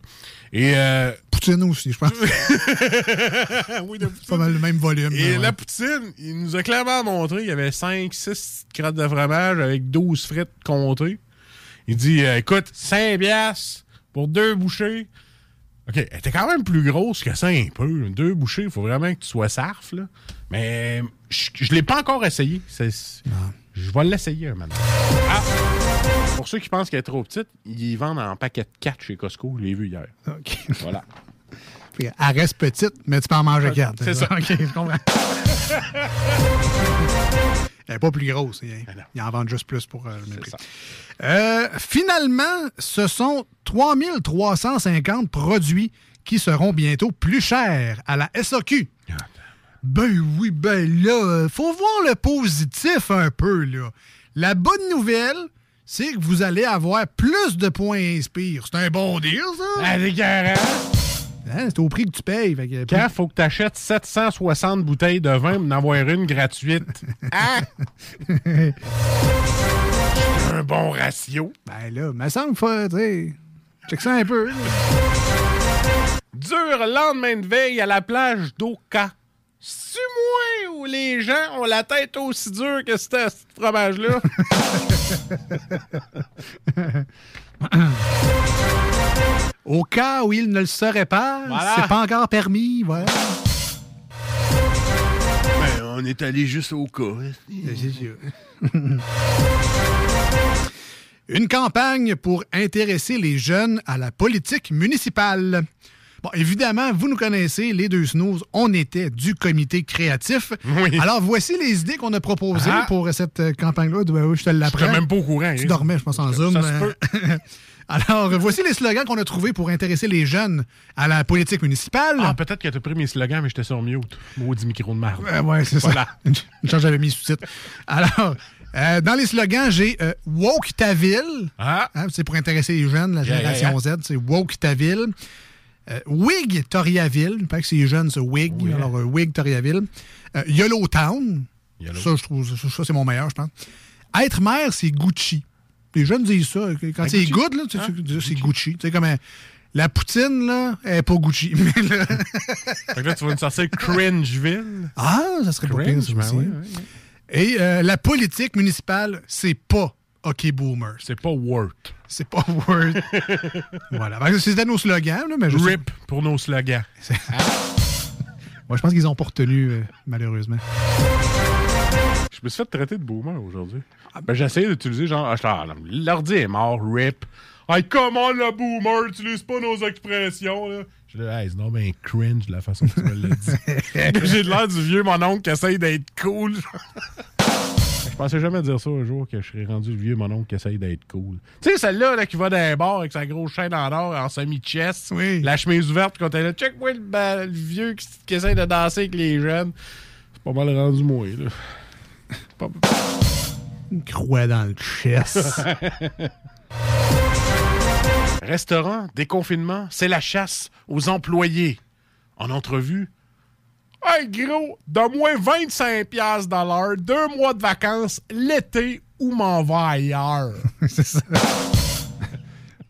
Et euh, Poutine aussi, je pense. *laughs* oui, de pas mal le même volume. Et là, ouais. la poutine, il nous a clairement montré, il y avait 5, 6 crottes de fromage avec 12 frites comptées. Il dit, euh, écoute, 5 piastres pour deux bouchées. OK, elle était quand même plus grosse que ça un peu. Deux bouchées, il faut vraiment que tu sois sarf, là. Mais je, je l'ai pas encore essayé. Je vais l'essayer un moment. Ah! Pour ceux qui pensent qu'elle est trop petite, ils vendent en paquet de 4 chez Costco. Je l'ai vu hier. OK. Voilà. *laughs* Qu'elle reste petite, mais tu peux en manger quatre. c'est ça. OK, je comprends. *laughs* Elle n'est pas plus grosse. Ils, ils en vendent juste plus pour euh, le même prix. Euh, finalement, ce sont 3350 produits qui seront bientôt plus chers à la SAQ. Ben oui, ben là, faut voir le positif un peu, là. La bonne nouvelle, c'est que vous allez avoir plus de points Inspire. C'est un bon deal, ça? Ah, des carats. Hein, c'est au prix que tu payes. Fait que Quand faut que tu achètes 760 bouteilles de vin pour en avoir une gratuite. *laughs* Ah! C'est *laughs* un bon ratio. Ben là, me semble faut, tu sais, check ça un peu. Dur lendemain de veille à la plage d'Oka. C'est moi où les gens ont la tête aussi dure que ce fromage-là? *laughs* Au cas où il ne le serait pas, Voilà. c'est pas encore permis. Voilà. Ben, on est allé juste au cas. Une campagne pour intéresser les jeunes à la politique municipale. Bon, évidemment, vous nous connaissez, les deux snooze, on était du comité créatif. Alors, voici les idées qu'on a proposées Ah. pour cette euh, campagne-là. Oui, je te l'apprends. J'étais même pas au courant. Tu hein. dormais, je pense, en Zoom. Ça se peut. *laughs* Alors, voici les slogans qu'on a trouvés pour intéresser les jeunes à la politique municipale. Ah, peut-être que t'as pris mes slogans, mais j'étais sur mute. Maudit micro de marde. Euh, ouais, c'est Voilà. ça. Une chance, j'avais mis sous-titres. Alors, euh, dans les slogans, j'ai euh, Woke ta ville. Ah. Hein, c'est pour intéresser les jeunes, la Yeah, génération yeah, Z. C'est Woke ta ville. Euh, Wig Toriaville. Il paraît que c'est jeunes, c'est Wig. Alors, euh, Wig Toriaville. Euh, Yellow Town. Yellow. Ça, je trouve, ça, ça, c'est mon meilleur, je pense. Être maire, c'est Gucci. Les jeunes disent ça. Quand Ben, c'est good, là, Hein? c'est Gucci. Tu sais, comme euh, la poutine, là, elle est pas Gucci. *laughs* Là- que là, tu vas nous sortir Cringeville. Ah, ça serait pas pire, Cringe, ben oui, oui. Et euh, la politique municipale, c'est pas OK Boomer. C'est pas Word. C'est pas *laughs* Word. voilà. C'était nos slogans, là, mais je sais- RIP pour nos slogans. Moi, je pense qu'ils ont pas retenu, euh, malheureusement. Je me suis fait traiter de boomer aujourd'hui. Ben, j'ai essayé d'utiliser genre, ah, ah, l'ordi est mort, RIP. Hey, comment le boomer utilise pas nos expressions, là? Je dis, hey, c'est non, ben cringe la façon que tu me l'as dit. *laughs* j'ai l'air du vieux mon oncle qui essaye d'être cool. Je pensais jamais dire ça un jour que je serais rendu le vieux mon oncle qui essaye d'être cool. Tu sais, celle-là là, qui va dans un bar avec sa grosse chaîne en or en semi-chest, la chemise ouverte quand elle est là, check-moi le, ba- le vieux qui, qui essaye de danser avec les jeunes. C'est pas mal rendu moi, là. Pas- Une croix dans le chest. *laughs* Restaurant, déconfinement, c'est la chasse aux employés. En entrevue, Hey gros, donne-moi 25$ piastres dans l'heure, deux mois de vacances, l'été ou m'en va ailleurs. *laughs* c'est ça.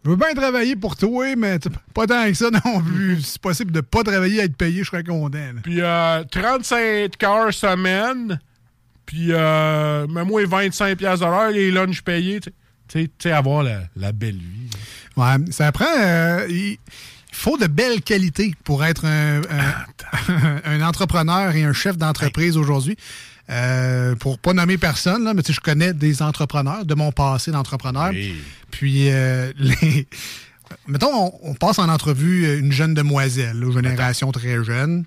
Je veux bien travailler pour toi, mais pas tant que ça non plus. Si c'est possible de pas travailler et être payé, je serais content. là. Puis euh, 35 heures semaine, puis euh, mets-moi 25$ piastres de l'heure, les lunchs payés. Tu sais- avoir la, la belle vie. Ouais, ça prend. euh, il faut de belles qualités pour être un, un- *laughs* un entrepreneur et un chef d'entreprise aujourd'hui. Euh, pour pas nommer personne, là, mais je connais des entrepreneurs de mon passé d'entrepreneur. Puis, euh, *laughs* les, mettons, on, on passe en entrevue euh, une jeune demoiselle, là, génération très jeune.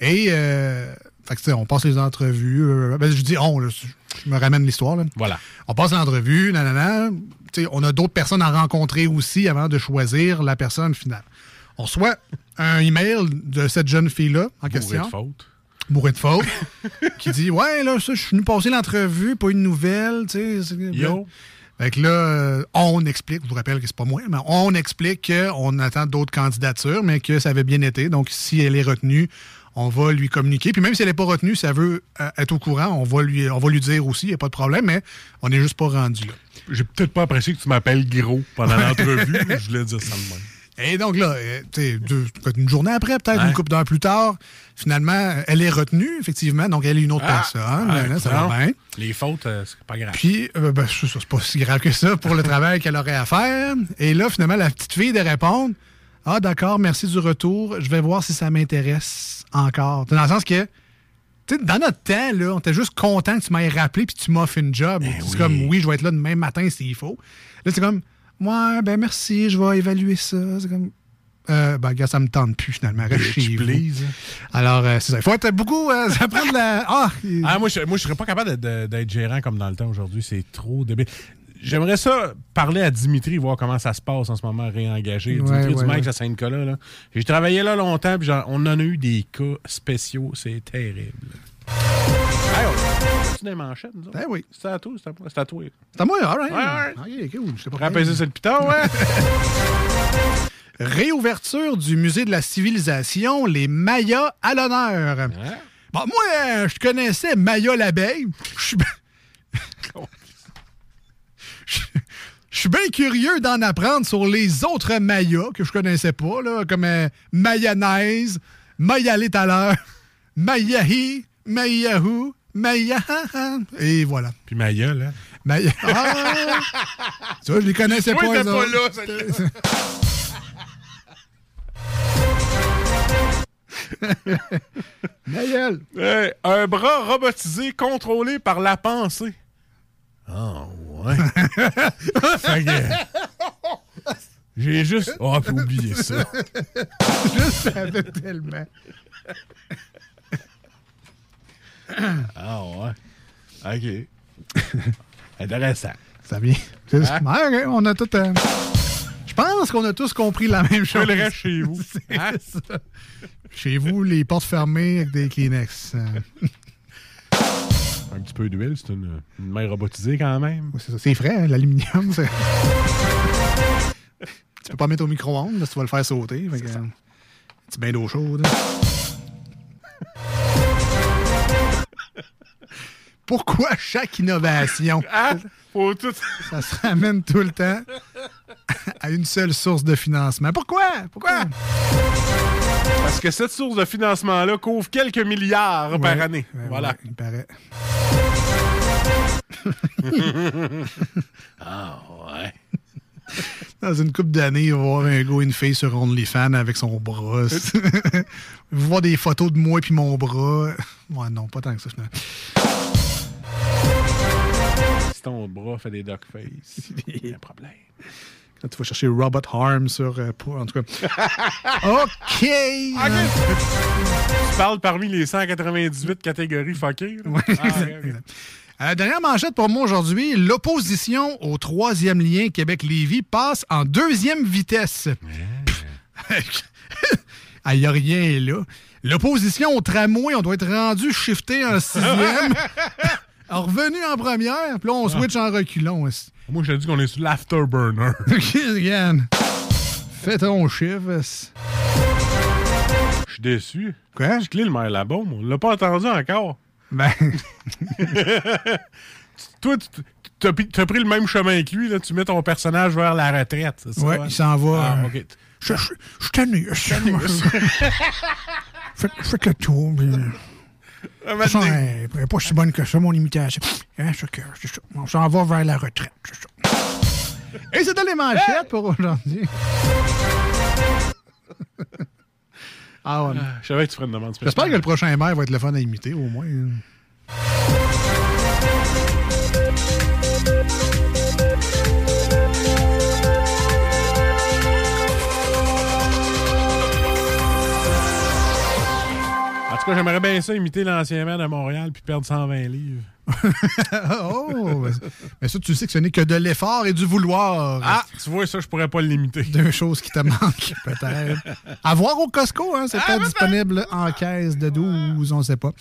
Et, euh, fait que, tu sais, on passe les entrevues. euh, ben, je dis on, là, je me ramène l'histoire. là. Voilà. On passe l'entrevue, nanana. Tu sais, on a d'autres personnes à rencontrer aussi avant de choisir la personne finale. On reçoit un email de cette jeune fille-là en question. de faute. Bourré de faute. *laughs* qui dit Ouais, là, ça, je suis venu passer l'entrevue, pas une nouvelle, tu sais. Yo. Fait que là, euh, on explique, je vous rappelle que c'est pas moi, mais on explique qu'on attend d'autres candidatures, mais que ça avait bien été. Donc, si elle est retenue, on va lui communiquer. Puis même si elle n'est pas retenue, ça veut euh, être au courant, on va lui, on va lui dire aussi, il n'y a pas de problème, mais on n'est juste pas rendu là. J'ai peut-être pas apprécié que tu m'appelles gros pendant *laughs* l'entrevue. je voulais dire ça de même. Et donc là, euh, tu sais, deux- une journée après, peut-être une couple d'heures plus tard, finalement, elle est retenue, effectivement. Donc, elle est une autre Ah! personne. Là, ça va bien. Les fautes, euh, c'est pas grave. Puis, euh, ben, c'est pas si grave que ça pour le *laughs* travail qu'elle aurait à faire. Et là, finalement, la petite fille de répondre Ah, d'accord, merci du retour. Je vais voir si ça m'intéresse encore. Dans le sens que, tu sais, dans notre temps, là, on était juste content que tu m'aies rappelé puis tu m'offres une job. c'est comme Oui, je vais être là demain matin s'il faut. Là, c'est comme Ouais, ben merci, je vais évaluer ça. C'est comme. Euh, ben, gars, ça me tente plus finalement. Reste. Alors, euh, c'est ça. Il faut être beaucoup. euh, *laughs* ça prend de la. Ah, Ah, moi, je, moi, je serais pas capable d'être gérant comme dans le temps aujourd'hui. C'est trop débile. J'aimerais ça parler à Dimitri, voir comment ça se passe en ce moment, réengagé. Ouais, Dimitri ouais, Dumax ouais. à Saint-Nicolas. là. J'ai travaillé là longtemps, puis on en a eu des cas spéciaux. C'est terrible. Hey, c'est des manchettes, nous autres? Ben oui. C'est à toi, c'est à moi. C'est à toi. C'est à moi, all right. Ouais. Ok, cool. Je sais pas Pour apaiser sur le piton, ouais. *laughs* Réouverture du musée de la civilisation, les Mayas à l'honneur. Bon, moi, je connaissais Maya l'abeille. Je suis bien- *laughs* Je- je suis bien curieux d'en apprendre sur les autres Mayas que je connaissais pas, là, comme euh, mayonnaise, Mayalé tout à l'heure, Mayahi, Mayahou, Maya. Et voilà. Puis ma gueule, hein. Maya. Ah! tu vois, je les connaissais Moi, pas. pas là, celle-là. *laughs* Hey, un bras robotisé contrôlé par la pensée. Ah, ouais. *laughs* J'ai juste. Oh, oublié ça. *laughs* je savais tellement. *coughs* Ah, ouais. OK. *laughs* Intéressant. Ça vient. C'est- Hein? Ouais, ok, on a tout. euh, Je pense qu'on a tous compris la même chose. le reste chez vous. *laughs* C'est Hein? ça. Chez vous, les portes fermées avec des Kleenex. euh, Un petit peu d'huile, c'est une, une main robotisée quand même. c'est ça. C'est frais, hein, l'aluminium. c'est- *laughs* tu peux pas mettre au micro-ondes, là, tu vas le faire sauter. Fait que, un petit bain d'eau chaude. Pourquoi chaque innovation? *laughs* Ah, faut tout. Ça se ramène tout le temps à une seule source de financement. Pourquoi? Pourquoi? Parce que cette source de financement-là couvre quelques milliards par année. Ouais, voilà. ouais, il paraît. *laughs* ah, ouais. Dans une couple d'années, il va voir un gars et une fille sur OnlyFans avec son bras. *laughs* Va voir des photos de moi puis mon bras. Ouais, non, pas tant que ça, finalement. Si ton bras fait des duckface, *laughs* il y a un problème. Quand tu vas chercher Robot Harm sur. euh, pour- en tout cas. *laughs* OK! Tu parles parmi les 198 catégories fuckées. Ouais, Ah. Euh, dernière manchette pour moi aujourd'hui. L'opposition au troisième lien Québec-Lévis passe en deuxième vitesse. Il *laughs* n'y a rien là. L'opposition au tramway, on doit être rendu shifté en sixième. Revenu en première, puis là, on switch en reculons. Moi, je te dis qu'on est sur l'afterburner. Regarde. *laughs* Fais ton chiffre. Je suis déçu. Quoi? Je clé le maire là-bas, on l'a pas entendu encore. Ben. *laughs* *laughs* Toi, tu t'as pris- le même chemin que lui, là. Tu mets ton personnage vers la retraite, ça? Ouais, il s'en va. Ah, euh, ok. Je suis tanné. je faites le tour. euh, de toute façon, elle est pas si bonne que ça, mon imitation. Hein, que-. On s'en va vers la retraite. c'est ça. Et c'était les manchettes pour aujourd'hui. *laughs* ah ouais. Je savais que tu ferais une demande spéciale. J'espère que le prochain maire va être le fun à imiter, au moins. J'aimerais bien ça imiter l'ancien maire de Montréal puis perdre 120 livres. *laughs* oh, mais, ça, tu sais que ce n'est que de l'effort et du vouloir. Ah, tu vois, ça, je pourrais pas l'imiter. Deux choses qui te manquent, peut-être. À voir au Costco, hein, c'est Ah, peut-être disponible en caisse de 12, on ne sait pas.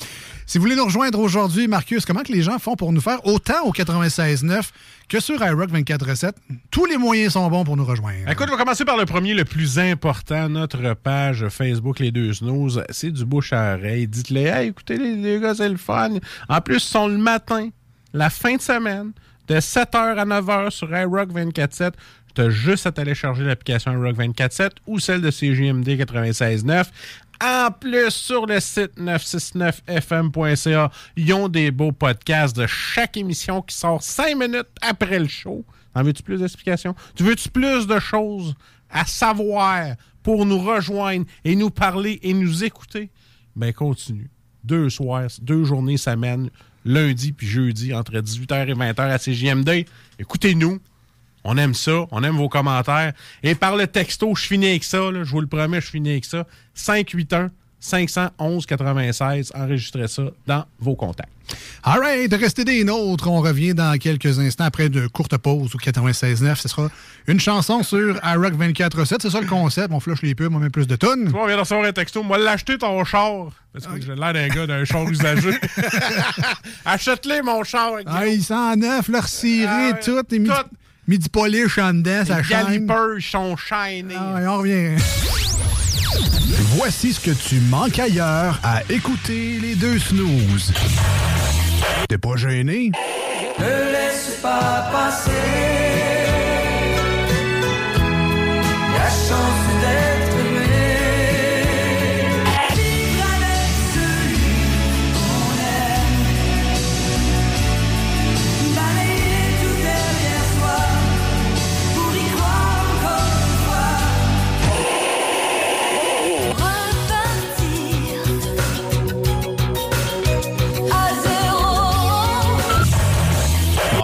Si vous voulez nous rejoindre aujourd'hui, Marcus, comment que les gens font pour nous faire autant au 96.9 que sur iRock 24.7? Tous les moyens sont bons pour nous rejoindre. Écoute, on va commencer par le premier, le plus important, notre page Facebook Les Deux Snooze. C'est du bouche à oreille. Dites-les, hey, écoutez, les, les gars, c'est le fun. En plus, ils sont le matin, la fin de semaine, de 7h à 9h sur iRock 24.7. Tu as juste à télécharger l'application iRock 24.7 ou celle de CGMD 96.9. En plus, sur le site 969fm.ca, ils ont des beaux podcasts de chaque émission qui sort 5 minutes après le show. En veux-tu plus d'explications? Tu veux-tu plus de choses à savoir pour nous rejoindre et nous parler et nous écouter? Ben, continue. Deux soirs, deux journées semaine, lundi puis jeudi, entre 18h et 20h à CJMD. Écoutez-nous. On aime ça. On aime vos commentaires. Et par le texto, je finis avec ça. là, je vous le promets, je finis avec ça. 581 511 96. Enregistrez ça dans vos contacts. All right, restez des nôtres. On revient dans quelques instants après de courtes pauses au 96.9. Ce sera une chanson sur iRock 24.7. C'est ça le concept. On flush les pubs, on met plus de tonnes. On vient de recevoir un texto. Moi, l'acheter ton char. Parce que j'ai l'air d'un gars d'un char usagé. *laughs* Achète-les, mon char. Ah, il s'en neuf, leur ciré, tout. Et midi, midi polish en dedans, ça Les galipers sont shiny. Ah, on revient. Voici ce que tu manques ailleurs à écouter les deux snooze. T'es pas gêné? Ne laisse pas passer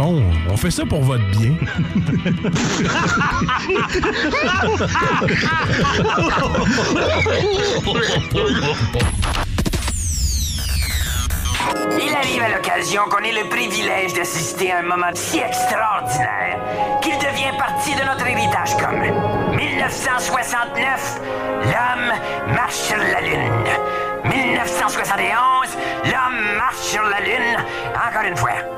On fait ça pour votre bien. Il arrive à l'occasion qu'on ait le privilège d'assister à un moment si extraordinaire qu'il devient partie de notre héritage commun. 1969, l'homme marche sur la Lune. 1971, l'homme marche sur la Lune. Encore une fois.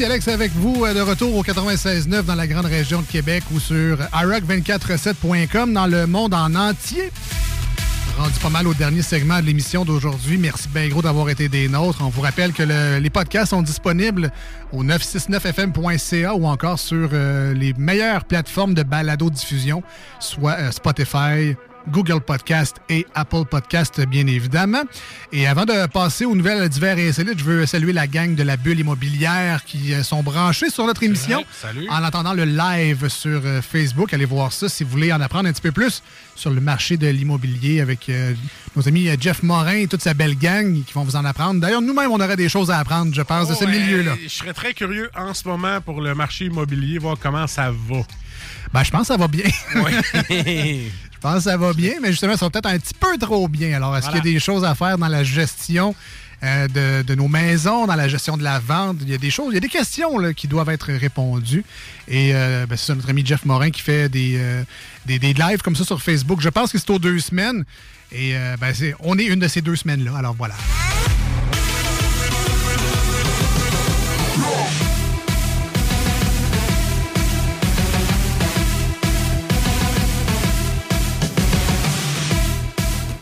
Et Alex avec vous euh, de retour au 96.9 dans la grande région de Québec ou sur iRock247.com dans le monde en entier. Rendu pas mal au dernier segment de l'émission d'aujourd'hui. Merci bien gros d'avoir été des nôtres. On vous rappelle que le- les podcasts sont disponibles au 969fm.ca ou encore sur euh, les meilleures plateformes de balado-diffusion, soit euh, Spotify, Google Podcast et Apple Podcast, bien évidemment. Et avant de passer aux nouvelles divers et insolites, je veux saluer la gang de la bulle immobilière qui euh, sont branchés sur notre émission. vrai. Salut. En attendant le live sur euh, Facebook, allez voir ça si vous voulez en apprendre un petit peu plus sur le marché de l'immobilier avec euh, nos amis Jeff Morin et toute sa belle gang qui vont vous en apprendre. D'ailleurs, nous-mêmes, on aurait des choses à apprendre, je pense, de ce Oh, milieu-là. Je serais très curieux en ce moment pour le marché immobilier, voir comment ça va. Ben, je pense que ça va bien. je *laughs* *laughs* pense que ça va bien, mais justement, ça va peut-être un petit peu trop bien. Alors, est-ce Voilà. qu'il y a des choses à faire dans la gestion euh, de, de nos maisons, dans la gestion de la vente? Il y a des choses, il y a des questions là, qui doivent être répondues. Et euh, ben, c'est ça, notre ami Jeff Morin qui fait des, euh, des, des lives comme ça sur Facebook. Je pense que c'est aux deux semaines. Et euh, ben, on est une de ces deux semaines-là. Alors voilà.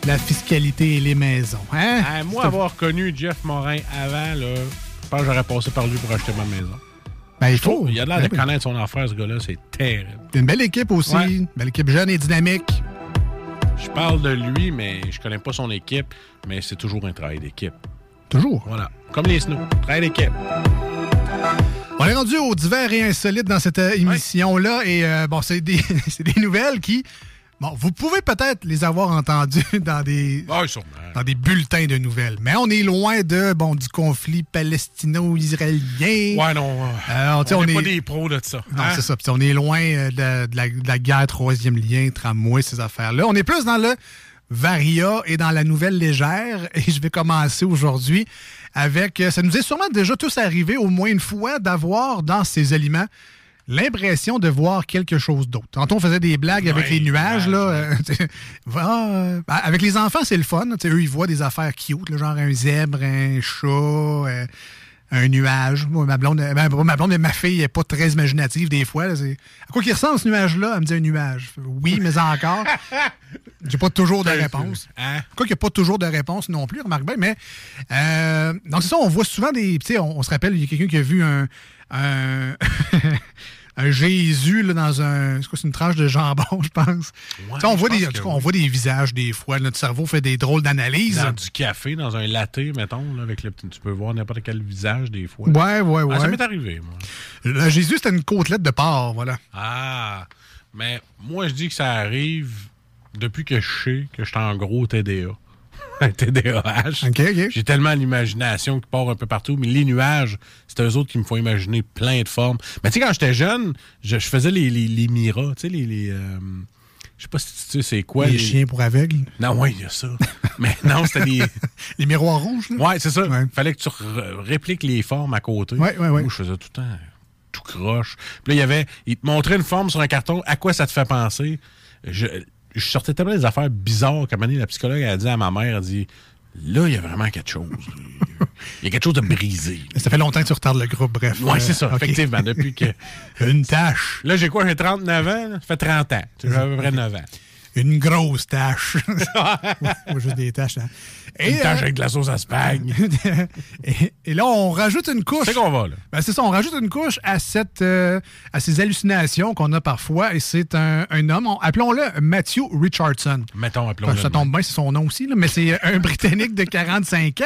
La fiscalité et les maisons. Hein? Moi, avoir connu Jeff Morin avant, là, je pense que j'aurais passé par lui pour acheter ma maison. Ben, il faut. Il a l'air Ben de oui. connaître son affaire, ce gars-là. C'est terrible. C'est une belle équipe aussi. Ouais. Une belle équipe jeune et dynamique. Je parle de lui, mais je connais pas son équipe. Mais c'est toujours un travail d'équipe. Toujours. Voilà. Comme les snows. Travail d'équipe. On est rendu aux divers et insolites dans cette émission-là. Et euh, bon, c'est des, *laughs* c'est des nouvelles qui. Bon, vous pouvez peut-être les avoir entendues *laughs* dans des, dans des bulletins de nouvelles. Mais on est loin de bon du conflit palestino-israélien. Ouais, non. Euh, on n'est pas des pros de ça. Non, hein? c'est ça. On est loin euh, de, de la, de la guerre troisième lien, tramway, ces affaires-là. On est plus dans le Varia et dans la nouvelle légère. Et je vais commencer aujourd'hui avec... euh, Ça nous est sûrement déjà tous arrivé au moins une fois d'avoir dans ces aliments l'impression de voir quelque chose d'autre. Tantôt, on faisait des blagues avec les nuages. là. *laughs* euh, avec les enfants, c'est le fun. Eux, ils voient des affaires cute, là, genre un zèbre, un chat... euh, un nuage. Moi, ma blonde, ma blonde, mais ma fille n'est pas très imaginative des fois. là. À quoi qu'il ressemble ce nuage-là? Elle me dit un nuage. Oui, mais encore. *laughs* J'ai pas toujours de réponse. Hein? Quoi qu'il n'y a pas toujours de réponse non plus, remarque bien, mais euh, donc c'est ça, on voit souvent des. On, on se rappelle, il y a quelqu'un qui a vu un. Un- *laughs* un Jésus là, dans un. C'est quoi, c'est une tranche de jambon, *laughs* je pense. On, voit des, on voit des visages des fois. Notre cerveau fait des drôles d'analyses. Dans du café, dans un latte, mettons, là, avec le petit. Tu peux voir n'importe quel visage des fois. Ouais, ouais, ouais. Ah, ça m'est arrivé, moi. Le Jésus, c'était une côtelette de porc, voilà. Ah, mais moi, je dis que ça arrive depuis que je sais que je suis en gros TDA. Un TDAH. J'ai tellement l'imagination qui part un peu partout, mais les nuages, c'est eux autres qui me font imaginer plein de formes. Mais tu sais, quand j'étais jeune, je, je faisais les, les, les miras, tu sais, les. les, euh, je sais pas si tu sais c'est quoi. les, chiens pour aveugles. Non, oui, il y a ça. *laughs* mais non, c'était les. *laughs* les miroirs rouges, là? Ouais, c'est ça. Fallait que tu répliques les formes à côté. Ouais, ouais, ouais. Moi, je faisais tout le temps tout croche. Puis là, il y avait. Il te montrait une forme sur un carton. À quoi ça te fait penser? Je, je sortais tellement des affaires bizarres qu'à un moment donné, la psychologue a dit à ma mère, elle dit. Là, il y a vraiment quelque chose. Il y a quelque chose de brisé. *laughs* Ça fait longtemps que tu retardes le groupe, bref. Oui, Euh, c'est ça, OK. effectivement. Depuis que. *laughs* Une tâche. Là, j'ai quoi? J'ai 39 ans? là? Ça fait 30 ans. J'ai à peu près 9 ans. Une grosse tâche. *laughs* Ou juste des tâches. hein. Une tâche euh, avec de la sauce à spag. *laughs* et, et là, on rajoute une couche. C'est qu'on va, là. Ben, c'est ça, on rajoute une couche à, cette, euh, à ces hallucinations qu'on a parfois. Et c'est un, un homme, on- appelons-le Matthew Richardson. Mettons, appelons-le. Ça tombe bien, c'est son nom aussi, là, mais c'est un *laughs* Britannique de 45 ans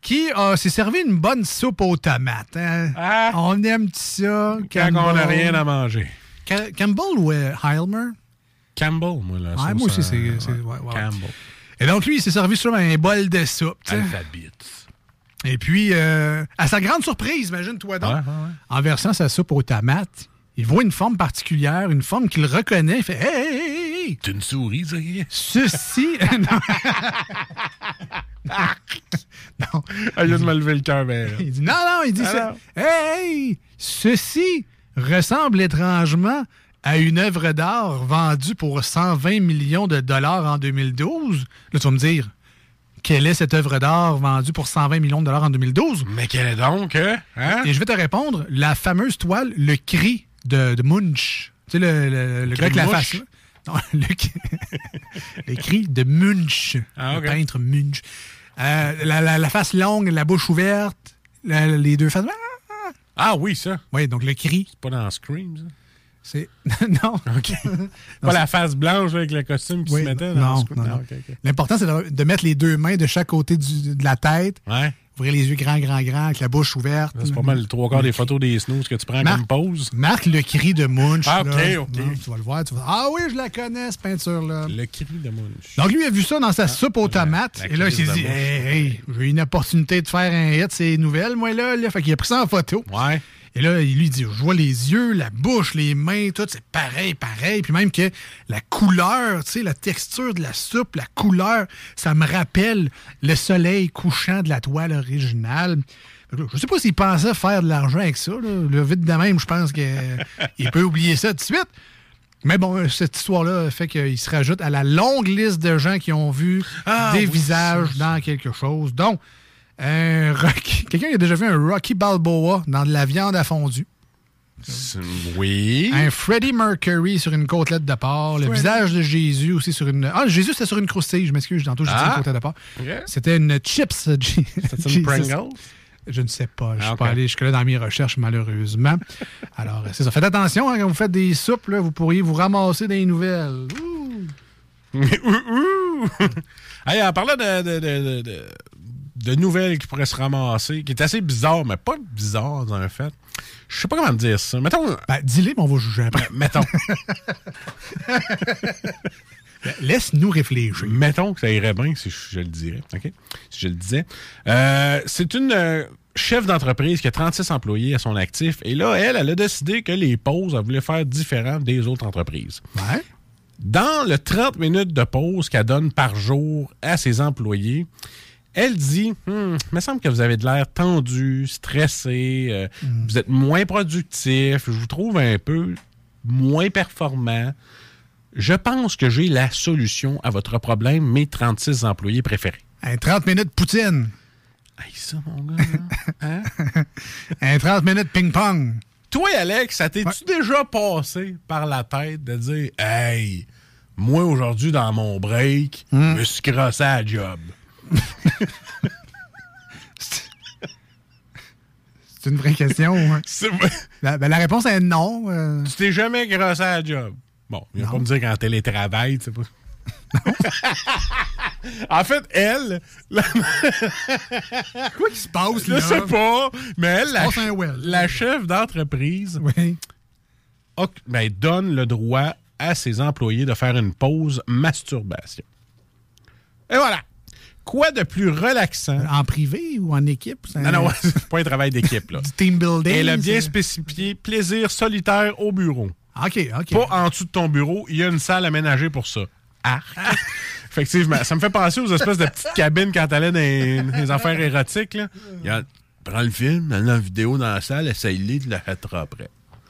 qui euh, s'est servi une bonne soupe aux tomates. hein. On aime ça. Ah. Quand on n'a rien à manger. Ca- Campbell ou euh, Heilmer? Campbell, moi, là. Ouais, moi aussi, c'est. ouais, c'est- ouais. Campbell. Et donc, lui, il s'est servi sur un bol de soupe. Alphabet. Et puis, euh, à sa grande surprise, imagine-toi donc, en versant sa soupe aux tomates, il voit une forme particulière, une forme qu'il reconnaît. Il fait Hey, hey, hey! C'est une souris, ça. Ceci. *laughs* *laughs* non. non. Ah, il vient de me lever le cœur, mais. *laughs* Il dit non, non, il dit Ah, ça. non. Hey, ceci ressemble étrangement à une œuvre d'art vendue pour 120 millions de dollars en 2012. Là, tu vas me dire, quelle est cette œuvre d'art vendue pour 120 millions de dollars en 2012? Mais quelle est donc, hein? Hein? Et je vais te répondre, la fameuse toile, le cri de, de Munch. Tu sais, le, le, le gars avec de la face. *laughs* Non, le, *laughs* le cri de Munch. Ah. Le peintre Munch. Euh, la, la- la face longue, la bouche ouverte, la- les deux faces. Ah oui, ça. Oui, donc le cri. C'est pas dans Scream, ça? C'est. *laughs* non. Pas la face blanche avec le costume qui Oui, se mettait non, non, non. L'important, c'est de, de mettre les deux mains de chaque côté du- de la tête. Ouais. Ouvrir les yeux grands, grands, grands, avec la bouche ouverte. C'est pas mal le trois quarts des photos des snooze que tu prends Mar- comme pause. Marque le cri de Munch. Ah, là. ok, ok. Tu vas le voir. Tu vas Ah oui, je la connais, cette peinture-là. Le cri de Munch. Donc, lui a vu ça dans sa soupe aux tomates. la et là, il s'est dit. Hey, hey, j'ai une opportunité de faire un hit, c'est nouvelle, moi, là. là. Fait qu'il a pris ça en photo. Ouais. Et là, il lui dit Je vois les yeux, la bouche, les mains, tout, c'est pareil, pareil. Puis même que la couleur, tu sais, la texture de la soupe, la couleur, ça me rappelle le soleil couchant de la toile originale. Je sais pas s'il pensait faire de l'argent avec ça. Là. Le vite de même, je pense qu'il *laughs* peut oublier ça tout de suite. Mais bon, cette histoire-là fait qu'il se rajoute à la longue liste de gens qui ont vu Ah, des oui, visages dans quelque chose. Donc, un Rocky- quelqu'un qui a déjà vu un Rocky Balboa dans de la viande à fondue? Oui. Un Freddie Mercury sur une côtelette de porc. Le visage de Jésus aussi sur une. Ah, Jésus, c'était sur une croustille. Je m'excuse, tantôt, j'ai dit Ah. une côtelette de porc. C'était une chips. Jesus. une Pringles? Je ne sais pas. Je ne Ah, suis pas allé jusque-là dans mes recherches, malheureusement. Alors, c'est ça. Faites attention hein, quand vous faites des soupes, là, vous pourriez vous ramasser des nouvelles. Ouh. *laughs* Ouh! *laughs* hey, en parlant de, de, de, de- de nouvelles qui pourraient se ramasser, qui est assez bizarre, mais pas bizarre dans le fait. Je sais pas comment dire ça. Mettons. Ben, dis-les, mais on va juger après. *laughs* Mettons. *laughs* Laisse-nous réfléchir. Mettons que ça irait bien si je, je le dirais. OK? Si je le disais. Euh, c'est une euh, chef d'entreprise qui a 36 employés à son actif. Et là, elle, elle a décidé que les pauses, elle voulait faire différentes des autres entreprises. Ouais. Dans le 30 minutes de pause qu'elle donne par jour à ses employés, elle dit Hum, Il me semble que vous avez de l'air tendu, stressé, euh, vous êtes moins productif, je vous trouve un peu moins performant. Je pense que j'ai la solution à votre problème, mes 36 employés préférés. Un 30 minutes poutine. Hey, ça, mon gars. là. *laughs* Hein? Un 30 minutes ping-pong. Toi, Alex, ça t'es-tu déjà passé par la tête de dire Hey, moi aujourd'hui dans mon break, je me suis crossé à la job? *laughs* C'est une vraie question. hein. La, ben, la réponse est non. euh. Tu t'es jamais grassé à la job. Bon, il va pas me dire qu'en télétravail, tu sais pas. *laughs* en fait, elle. la- *laughs* Quoi qui se passe, Je là? sais pas, mais elle, la, well. chef d'entreprise, Oui. ben, donne le droit à ses employés de faire une pause masturbation. Et voilà. Quoi de plus relaxant? En privé ou en équipe? c'est- Non, non, *laughs* c'est pas un travail d'équipe, là. *laughs* Du team building. Elle a bien spécifié plaisir solitaire au bureau. OK, OK. Pas en dessous de ton bureau, il y a une salle aménagée pour ça. Arc. *laughs* Effectivement, ça me fait penser aux espèces de petites cabines quand t'allais dans les, affaires érotiques. Là. Il y a- prends le film, mets la vidéo dans la salle, essaye-les, tu après.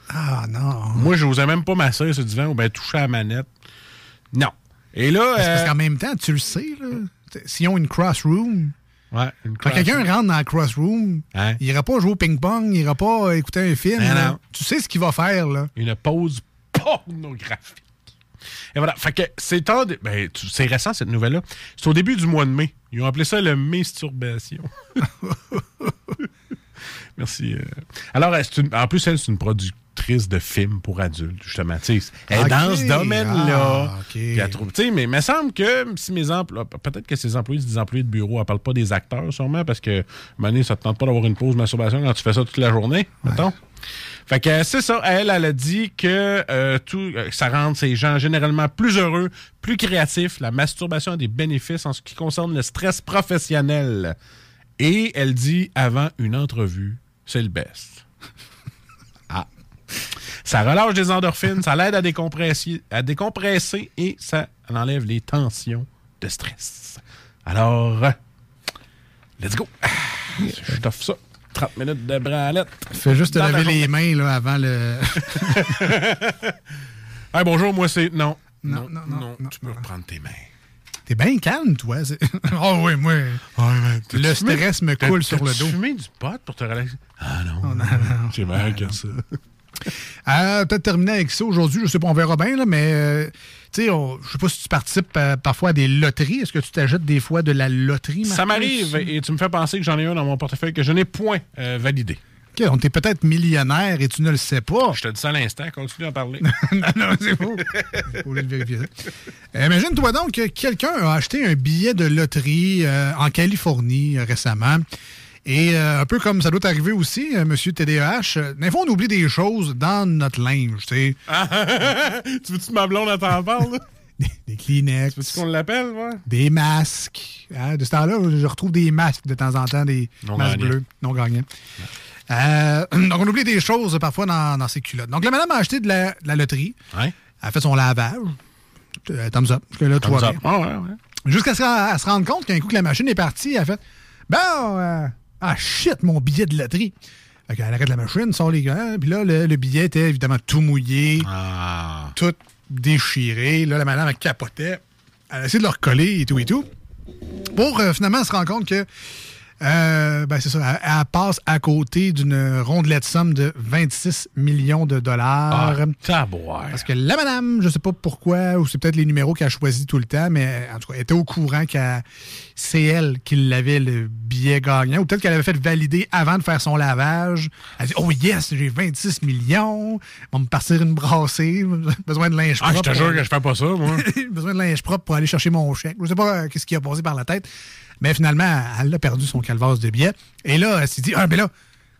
Ah, non. Moi, je n'osais même pas m'asseoir sur le divan ou bien toucher à la manette. Non. Et là. Parce euh, qu'en même temps, tu le sais, là. S'ils ont une cross-room, ouais, quand quelqu'un rentre dans la cross-room, Hein? il ira pas jouer au ping-pong, il ira pas écouter un film. Non, là. non. Tu sais ce qu'il va faire, là. Une pause pornographique. Et voilà. Fait que c'est de- ben, tu- c'est récent cette nouvelle-là. C'est au début du mois de mai. Ils ont appelé ça le masturbation. *laughs* Merci. euh. Alors, une- en plus, elle, c'est une productrice de films pour adultes, justement. Elle est dans ce domaine-là. Ah, ok. Puis elle trouve- tu sais, mais il me semble que si mes emplois. Peut-être que ses employés, c'est des employés de bureau. Elle parle pas des acteurs, sûrement, parce que, donné, ça te tente pas d'avoir une pause masturbation quand tu fais ça toute la journée, mettons. Fait que euh, c'est ça. Elle, elle a dit que euh, tout, euh, ça rend ces gens généralement plus heureux, plus créatifs. La masturbation a des bénéfices en ce qui concerne le stress professionnel. Et elle dit avant une entrevue, c'est le best. ah. Ça relâche des endorphines, ça l'aide à décompresser, à décompresser et ça enlève les tensions de stress. Alors, let's go. Je t'offre ça. 30 minutes de branlette. Fais juste te laver les mains là, avant le. *laughs* Hey, bonjour, moi c'est. Non. Non, Non, non, non, tu peux reprendre tes mains. T'es bien calme, toi. c'est- Oh *laughs* oui, moi. le stress me coule sur le dos. Tu fumé du pot pour te relaxer? Ah non. J'ai mal que ça. Euh, *laughs* Peut-être terminer avec ça aujourd'hui. Je sais pas, on verra bien, là, mais euh, tu sais, je sais pas si tu participes euh, parfois à des loteries. Est-ce que tu t'achètes des fois de la loterie, Ça Marcus? m'arrive et tu me fais penser que j'en ai un dans mon portefeuille que je n'ai point euh, validé. OK, on t'es peut-être millionnaire et tu ne le sais pas. Je te dis ça à l'instant, continue à parler. *laughs* non, non, c'est faux. Faut vérifier ça. Euh, Imagine-toi donc que quelqu'un a acheté un billet de loterie euh, en Californie euh, récemment. Et euh, un peu comme ça doit arriver aussi, euh, Monsieur TDAH, euh, des fois, on oublie des choses dans notre linge, tu sais. *laughs* tu veux-tu que ma blonde t'en parle? là? *laughs* Des Kleenex. Tu veux qu'on l'appelle, ouais? Des masques. Hein, de ce temps-là, je retrouve des masques de temps en temps, des Non masques bleus, non gagnants. Euh, *clears throat* donc, on oublie des choses parfois dans, dans ses culottes. Donc, la madame a acheté de la, de la loterie. Ouais. Elle a fait son lavage. Euh, thumbs up. Jusque là, Thumbs up. bien. Ouais, ouais. Jusqu'à ce qu'elle elle se rende compte qu'un coup que la machine est partie, elle a fait Bon, euh, ah shit, mon billet de loterie. Fait qu'elle arrête la machine, sort les gants, puis là, le, le billet était évidemment tout mouillé, Ah. tout déchiré. Là, la madame, elle capotait. Elle a essayé de le recoller et tout et tout. Pour euh, finalement se rendre compte que, euh, ben c'est ça, elle, elle passe à côté d'une rondelette somme de 26 millions de dollars. Ah. Parce que la madame, je sais pas pourquoi, ou c'est peut-être les numéros qu'elle a choisis tout le temps, mais en tout cas, elle était au courant que c'est elle qui l'avait le billet gagnant, ou peut-être qu'elle avait fait valider avant de faire son lavage. Elle dit Oh yes, j'ai 26 millions, on va me partir une brassée, *laughs* besoin de linge Ah, propre. je te jure que je fais pas ça, moi. *laughs* besoin de linge propre pour aller chercher mon chèque. Je sais pas euh, qu'est-ce qui a passé par la tête, mais finalement, elle a perdu son calvaire de billets. Et là, elle s'est dit Ah, mais là,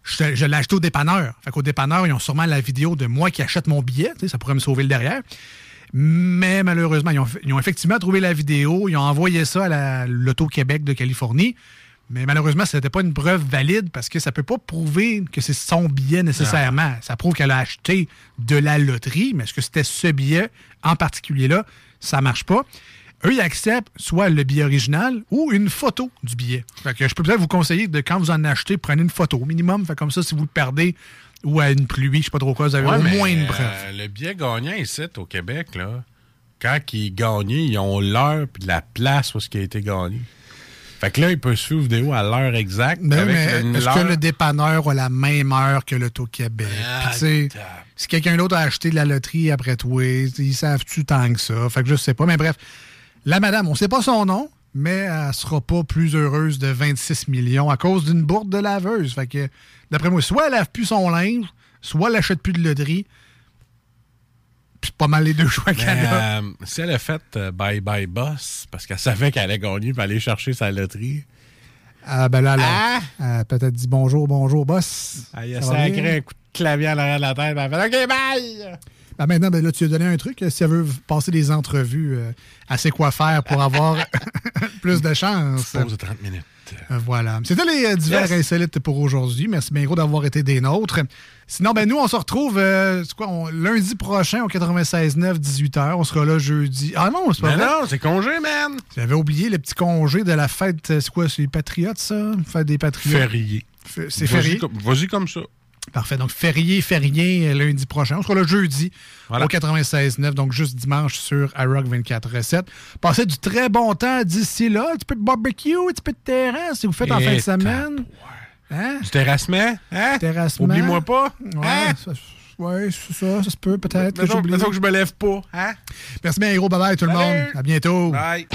je, je l'ai acheté au dépanneur. Fait qu'au dépanneur, ils ont sûrement la vidéo de moi qui achète mon billet. Ça pourrait me sauver le derrière. Mais malheureusement, ils ont, ils ont effectivement trouvé la vidéo. Ils ont envoyé ça à la- l'Auto-Québec de Californie. Mais malheureusement, ce n'était pas une preuve valide parce que ça ne peut pas prouver que c'est son billet nécessairement. Ça prouve qu'elle a acheté de la loterie, mais est-ce que c'était ce billet en particulier-là? Ça ne marche pas. Eux, ils acceptent soit le billet original ou une photo du billet. Fait que je peux peut-être vous conseiller de quand vous en achetez, prenez une photo au minimum. Fait comme ça, si vous le perdez ou à une pluie, je sais pas trop quoi, vous avez Ouais, au moins une euh, preuve. le billet gagnant ici, au Québec, là, quand il est gagné, ils ont l'heure puis la place où ce qui a été gagné. Fait que là, il peut suivre vidéo à l'heure exacte. Une est-ce que le dépanneur a la même heure que Puis, tu sais, si quelqu'un d'autre a acheté de la loterie après toi, ils savent-tu tant que ça? Fait que je sais pas. Mais bref, la madame, on sait pas son nom, mais elle sera pas plus heureuse de 26 millions à cause d'une bourde de laveuse. Fait que, d'après moi, soit elle lave plus son linge, soit elle achète plus de loterie. C'est pas mal les deux choix qu'elle a. euh, si elle a fait euh, Bye Bye Boss parce qu'elle savait qu'elle allait gagner pour aller chercher sa loterie, Ah, ben là, elle a- elle a peut-être dit bonjour, bonjour, boss. elle y a sacré un coup de clavier à l'arrière de la tête. Elle a fait OK, bye! Ben maintenant, ben là, tu as donné un truc. Si elle veut passer des entrevues, euh, elle sait quoi faire pour avoir *laughs* plus de chance. Pause de 30 minutes. Euh, Voilà. C'était les euh, divers Yes. insolites pour aujourd'hui. Merci bien gros d'avoir été des nôtres. Sinon, ben nous, on se retrouve euh, quoi, on- lundi prochain au 96.9, 18h. On sera là jeudi. Ah non, c'est pas Mais vrai. non, c'est congé, man! J'avais oublié le petit congé de la fête. euh, C'est quoi, c'est les Patriotes, ça? Fête des Patriotes. Férié. F- C'est Vas-y férié. comme- Vas-y comme ça. Parfait. Donc, férié, férié euh, lundi prochain. On sera là jeudi Voilà. au 96.9, donc juste dimanche sur iRock 24.7. Passez du très bon temps d'ici là. Un petit peu de barbecue, un petit peu de terrasse, si vous faites en fin de semaine. Hein? Du terrassement? Hein? Terrassement. Oublie-moi pas. Ouais, Hein? ça, ouais, c'est ça, ça se peut peut-être. que Mettons, mettons que je me lève pas. Hein? Merci bien, héros. Bye bye tout le monde. À bientôt. Bye.